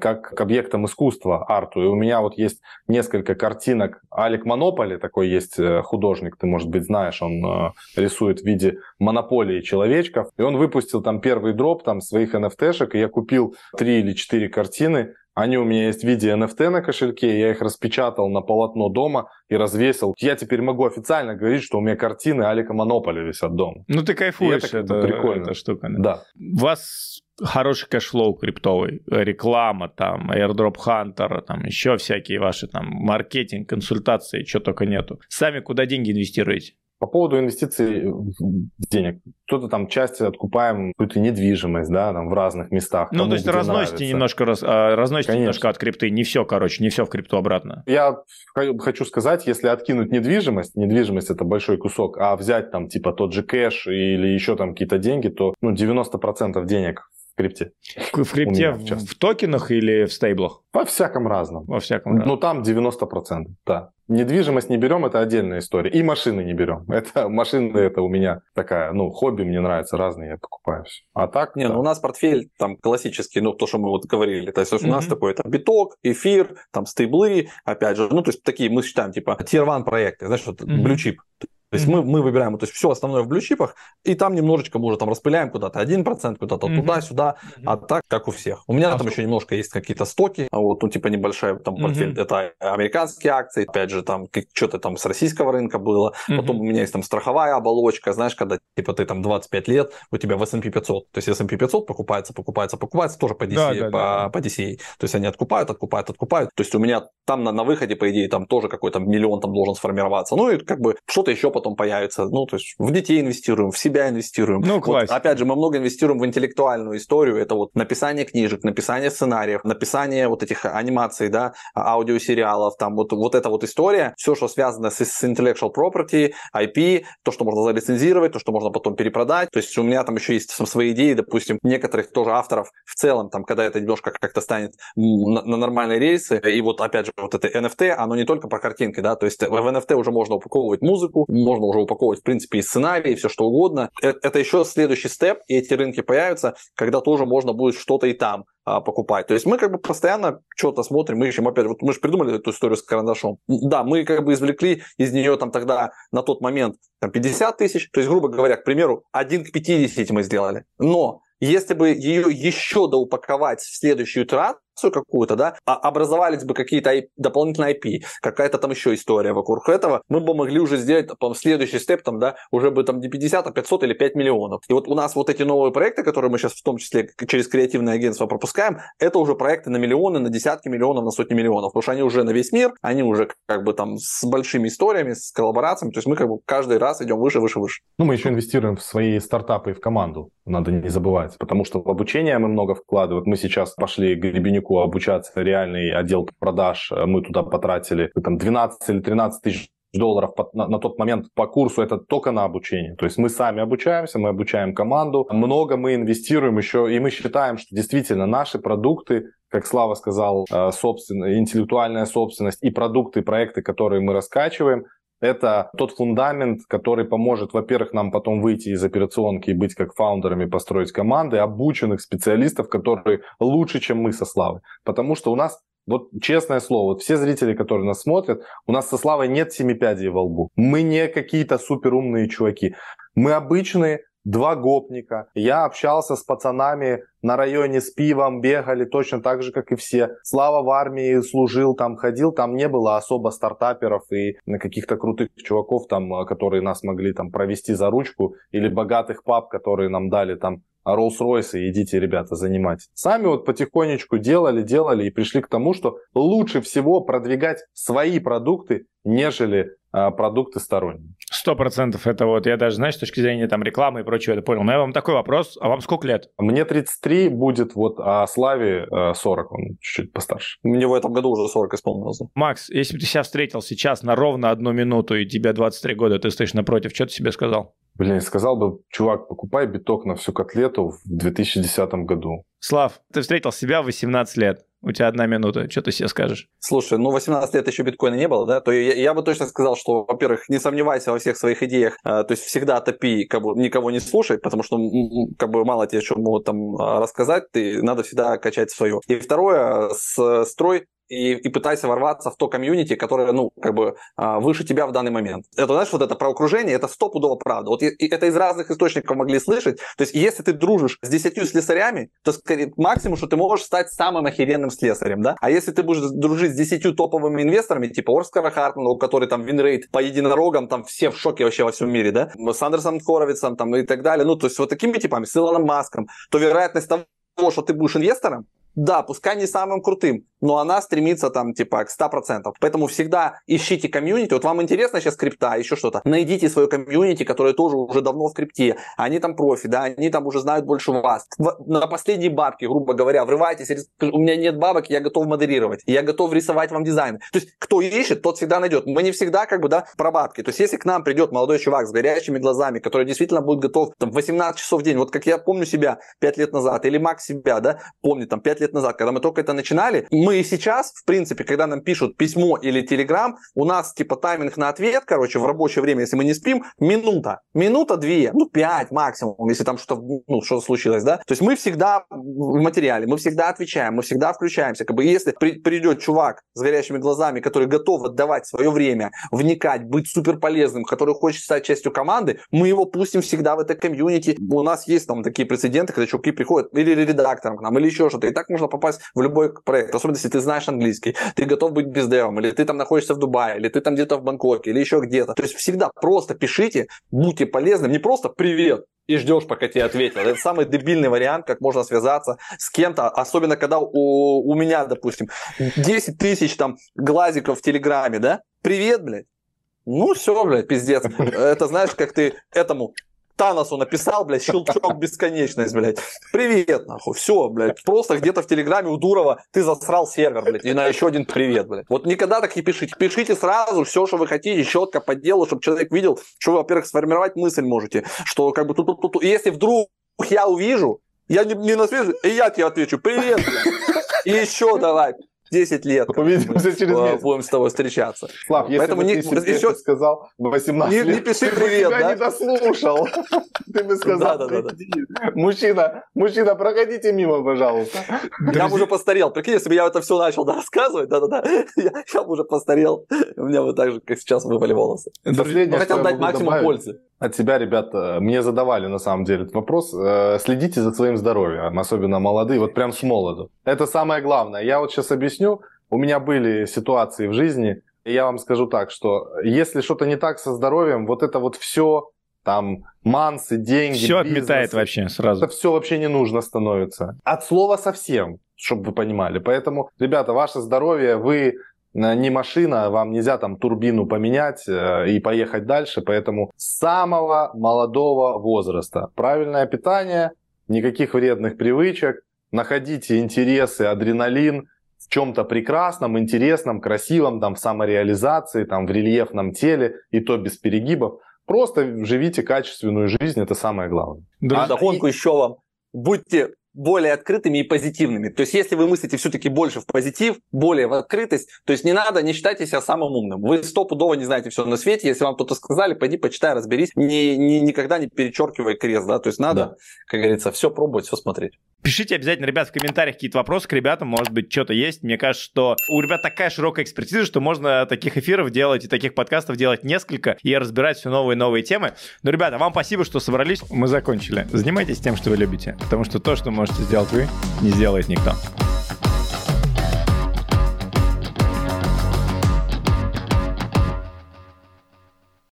как к объектам искусства, арту. И у меня вот есть несколько картинок. Алек Монополи, такой есть э, художник, ты, может быть, знаешь, он э, рисует в виде монополии человечков. И он выпустил там первый дроп там своих NFT-шек, и я купил три или четыре картины. Они у меня есть в виде NFT на кошельке, я их распечатал на полотно дома и развесил. Я теперь могу официально говорить, что у меня картины Алека Монополи висят дома. Ну ты кайфуешь, это, это, это прикольно. эта штука. Да. Да. У вас хороший кэшфлоу криптовый, реклама, там, airdrop hunter, там, еще всякие ваши там маркетинг, консультации, что только нету. Сами куда деньги инвестируете? По поводу инвестиций денег. Кто-то там часть откупаем какую-то недвижимость, да, там в разных местах. Ну, кому то есть разносите нравится. немножко, раз, а, разносите Конечно. немножко от крипты. Не все, короче, не все в крипту обратно. Я хочу сказать, если откинуть недвижимость, недвижимость это большой кусок, а взять там типа тот же кэш или еще там какие-то деньги, то ну, 90% денег крипте. В крипте в, в токенах или в стейблах? Во всяком разном. Во всяком разном. Ну, там 90%, да. Недвижимость не берем, это отдельная история. И машины не берем. Это машины, это у меня такая, ну, хобби, мне нравится, разные я покупаю все. А так... Не, ну, да. ну у нас портфель там классический, ну, то, что мы вот говорили. То есть mm-hmm. у нас такой, это биток, эфир, там стейблы, опять же, ну, то есть такие мы считаем, типа, tier-1 проекты, знаешь, вот mm-hmm. blue chip. То есть mm-hmm. мы, мы выбираем то есть все основное в блючипах, и там немножечко мы уже там распыляем куда-то 1%, куда-то mm-hmm. туда-сюда, mm-hmm. а так, как у всех. У меня а там что? еще немножко есть какие-то стоки, а вот, ну, типа небольшая там портфель, mm-hmm. это американские акции, опять же, там что-то там с российского рынка было, mm-hmm. потом у меня есть там страховая оболочка, знаешь, когда типа ты там 25 лет, у тебя в S&P 500, то есть S&P 500 покупается, покупается, покупается, тоже по DCA, да, да, по, да. по DCA. То есть они откупают, откупают, откупают. То есть у меня там на, на выходе, по идее, там тоже какой-то миллион там должен сформироваться. Ну и как бы что-то еще потом появится ну, то есть в детей инвестируем, в себя инвестируем. Ну, вот, опять же, мы много инвестируем в интеллектуальную историю. Это вот написание книжек, написание сценариев, написание вот этих анимаций, да, аудиосериалов, там вот, вот эта вот история, все, что связано с, с intellectual property, IP, то, что можно залицензировать, то, что можно потом перепродать. То есть у меня там еще есть свои идеи, допустим, некоторых тоже авторов в целом, там, когда это немножко как-то станет на, на нормальные рельсы, и вот опять же вот это NFT, оно не только про картинки, да, то есть в NFT уже можно упаковывать музыку, можно уже упаковывать принципе, и сценарий, и все что угодно. Это, это еще следующий степ, и эти рынки появятся, когда тоже можно будет что-то и там а, покупать. То есть мы как бы постоянно что-то смотрим, мы ищем опять, вот мы же придумали эту историю с карандашом. Да, мы как бы извлекли из нее там тогда на тот момент там, 50 тысяч, то есть, грубо говоря, к примеру, 1 к 50 мы сделали. Но если бы ее еще доупаковать в следующую итерацию, какую-то, да, а образовались бы какие-то дополнительные IP, какая-то там еще история вокруг этого, мы бы могли уже сделать там, следующий степ, там, да, уже бы там не 50, а 500 или 5 миллионов. И вот у нас вот эти новые проекты, которые мы сейчас в том числе через креативное агентство пропускаем, это уже проекты на миллионы, на десятки миллионов, на сотни миллионов, потому что они уже на весь мир, они уже как бы там с большими историями, с коллаборациями, то есть мы как бы каждый раз идем выше, выше, выше. Ну, мы еще инвестируем в свои стартапы и в команду, надо не забывать, потому что в обучение мы много вкладываем. Мы сейчас пошли к Гребенюку обучаться реальный отдел продаж, мы туда потратили там 12 или 13 тысяч долларов на, на тот момент по курсу это только на обучение. То есть мы сами обучаемся, мы обучаем команду, много мы инвестируем еще, и мы считаем, что действительно наши продукты как Слава сказал, э, собственно, интеллектуальная собственность и продукты, проекты, которые мы раскачиваем, это тот фундамент, который поможет, во-первых, нам потом выйти из операционки и быть как фаундерами, построить команды обученных специалистов, которые лучше, чем мы со Славой. Потому что у нас вот честное слово, вот все зрители, которые нас смотрят, у нас со Славой нет семи пядей во лбу. Мы не какие-то суперумные чуваки. Мы обычные два гопника. Я общался с пацанами на районе с пивом, бегали точно так же, как и все. Слава в армии служил, там ходил, там не было особо стартаперов и каких-то крутых чуваков, там, которые нас могли там провести за ручку, или богатых пап, которые нам дали там Rolls-Royce, идите, ребята, занимать. Сами вот потихонечку делали, делали и пришли к тому, что лучше всего продвигать свои продукты, нежели а, продукты сторонние. Сто процентов. Это вот я даже, знаешь, с точки зрения там рекламы и прочего, это понял. Но я вам такой вопрос. А вам сколько лет? Мне 33 будет, вот, а Славе 40, он чуть-чуть постарше. Мне в этом году уже 40 исполнилось. Макс, если бы ты себя встретил сейчас на ровно одну минуту, и тебе 23 года, ты стоишь напротив, что ты себе сказал? Блин, сказал бы, чувак, покупай биток на всю котлету в 2010 году. Слав, ты встретил себя в 18 лет. У тебя одна минута, что ты себе скажешь? Слушай, ну 18 лет еще биткоина не было, да? То я, я бы точно сказал, что, во-первых, не сомневайся во всех своих идеях, а, то есть всегда топи, как бы никого не слушай, потому что как бы мало тебе что могут там а, рассказать, ты надо всегда качать свое. И второе, с, строй и, и пытайся ворваться в то комьюнити, которое, ну, как бы а, выше тебя в данный момент. Это, знаешь, вот это про окружение, это стопудово правда. Вот и, и это из разных источников могли слышать. То есть, если ты дружишь с десятью слесарями, то скорее, максимум, что ты можешь стать самым охеренным слесарем, да? А если ты будешь дружить с десятью топовыми инвесторами, типа Оскара Хартмана, у которой там win rate по единорогам, там все в шоке вообще во всем мире, да? С Андриссеном Хоровицем там и так далее. Ну, то есть, вот такими типами, с Илоном Маском, то вероятность того, что ты будешь инвестором, да, пускай не самым крутым, но она стремится там типа к 100%. Поэтому всегда ищите комьюнити. Вот вам интересно сейчас крипта, еще что-то. Найдите свое комьюнити, которое тоже уже давно в крипте. Они там профи, да, они там уже знают больше вас. На последние бабки, грубо говоря, врывайтесь. У меня нет бабок, я готов модерировать. Я готов рисовать вам дизайн. То есть, кто ищет, тот всегда найдет. Мы не всегда как бы, да, про бабки. То есть, если к нам придет молодой чувак с горящими глазами, который действительно будет готов там 18 часов в день, вот как я помню себя 5 лет назад, или Макс себя, да, помню там 5 лет назад, когда мы только это начинали, мы и сейчас, в принципе, когда нам пишут письмо или телеграм, у нас типа тайминг на ответ, короче, в рабочее время, если мы не спим, минута. Минута, две, ну, пять максимум, если там что-то, ну, что случилось, да. То есть мы всегда в материале, мы всегда отвечаем, мы всегда включаемся. Как бы если при, придет чувак с горящими глазами, который готов отдавать свое время, вникать, быть супер полезным, который хочет стать частью команды, мы его пустим всегда в это комьюнити. У нас есть там такие прецеденты, когда чуваки приходят или редактором к нам, или еще что-то. И так можно попасть в любой проект, особенно если ты знаешь английский, ты готов быть бездевом, или ты там находишься в Дубае, или ты там где-то в Бангкоке, или еще где-то. То есть всегда просто пишите, будьте полезным, не просто привет, и ждешь, пока тебе ответят. Это самый дебильный вариант, как можно связаться с кем-то, особенно когда у, у меня, допустим, 10 тысяч там глазиков в Телеграме, да? Привет, блядь. Ну все, блядь, пиздец. Это знаешь, как ты этому Таносу написал, блядь, щелчок бесконечность, блядь. Привет, нахуй. Все, блядь. Просто где-то в Телеграме у Дурова ты засрал сервер, блядь. И на еще один привет, блядь. Вот никогда так не пишите. Пишите сразу все, что вы хотите, четко по делу, чтобы человек видел, что вы, во-первых, сформировать мысль можете. Что как бы тут, тут, тут. Если вдруг я увижу, я не, не связи, и я тебе отвечу, привет, блядь. И еще давай. 10 лет. Увидимся через месяц. Будем с тобой встречаться. Слав, если Поэтому бы не, ты еще сказал 18 не, лет, не пиши привет, да? не дослушал. Ты бы сказал, да, да, да, мужчина, мужчина, проходите мимо, пожалуйста. Я уже постарел. Прикинь, если бы я это все начал рассказывать, да-да-да, я, я бы уже постарел. У меня вот так же, как сейчас, выпали волосы. Последнее, хотел дать максимум пользы. От себя, ребята, мне задавали на самом деле этот вопрос. Э, следите за своим здоровьем, особенно молодые, вот прям с молоду. Это самое главное. Я вот сейчас объясню. У меня были ситуации в жизни, и я вам скажу так, что если что-то не так со здоровьем, вот это вот все, там, мансы, деньги, Все бизнес, отметает вообще сразу. Это все вообще не нужно становится. От слова совсем, чтобы вы понимали. Поэтому, ребята, ваше здоровье, вы не машина, вам нельзя там турбину поменять э, и поехать дальше, поэтому с самого молодого возраста правильное питание, никаких вредных привычек, находите интересы, адреналин в чем-то прекрасном, интересном, красивом, там в самореализации, там в рельефном теле и то без перегибов. Просто живите качественную жизнь, это самое главное. Да, а догонку еще вам. Будьте более открытыми и позитивными. То есть, если вы мыслите все-таки больше в позитив, более в открытость, то есть не надо, не считайте себя самым умным. Вы стопудово не знаете все на свете. Если вам кто-то сказали, пойди почитай, разберись. Не, не, никогда не перечеркивай крест, да. То есть надо, да. как говорится, все пробовать, все смотреть. Пишите обязательно, ребят, в комментариях какие-то вопросы к ребятам, может быть, что-то есть. Мне кажется, что у ребят такая широкая экспертиза, что можно таких эфиров делать и таких подкастов делать несколько и разбирать все новые и новые темы. Но, ребята, вам спасибо, что собрались. Мы закончили. Занимайтесь тем, что вы любите, потому что то, что можете сделать вы, не сделает никто.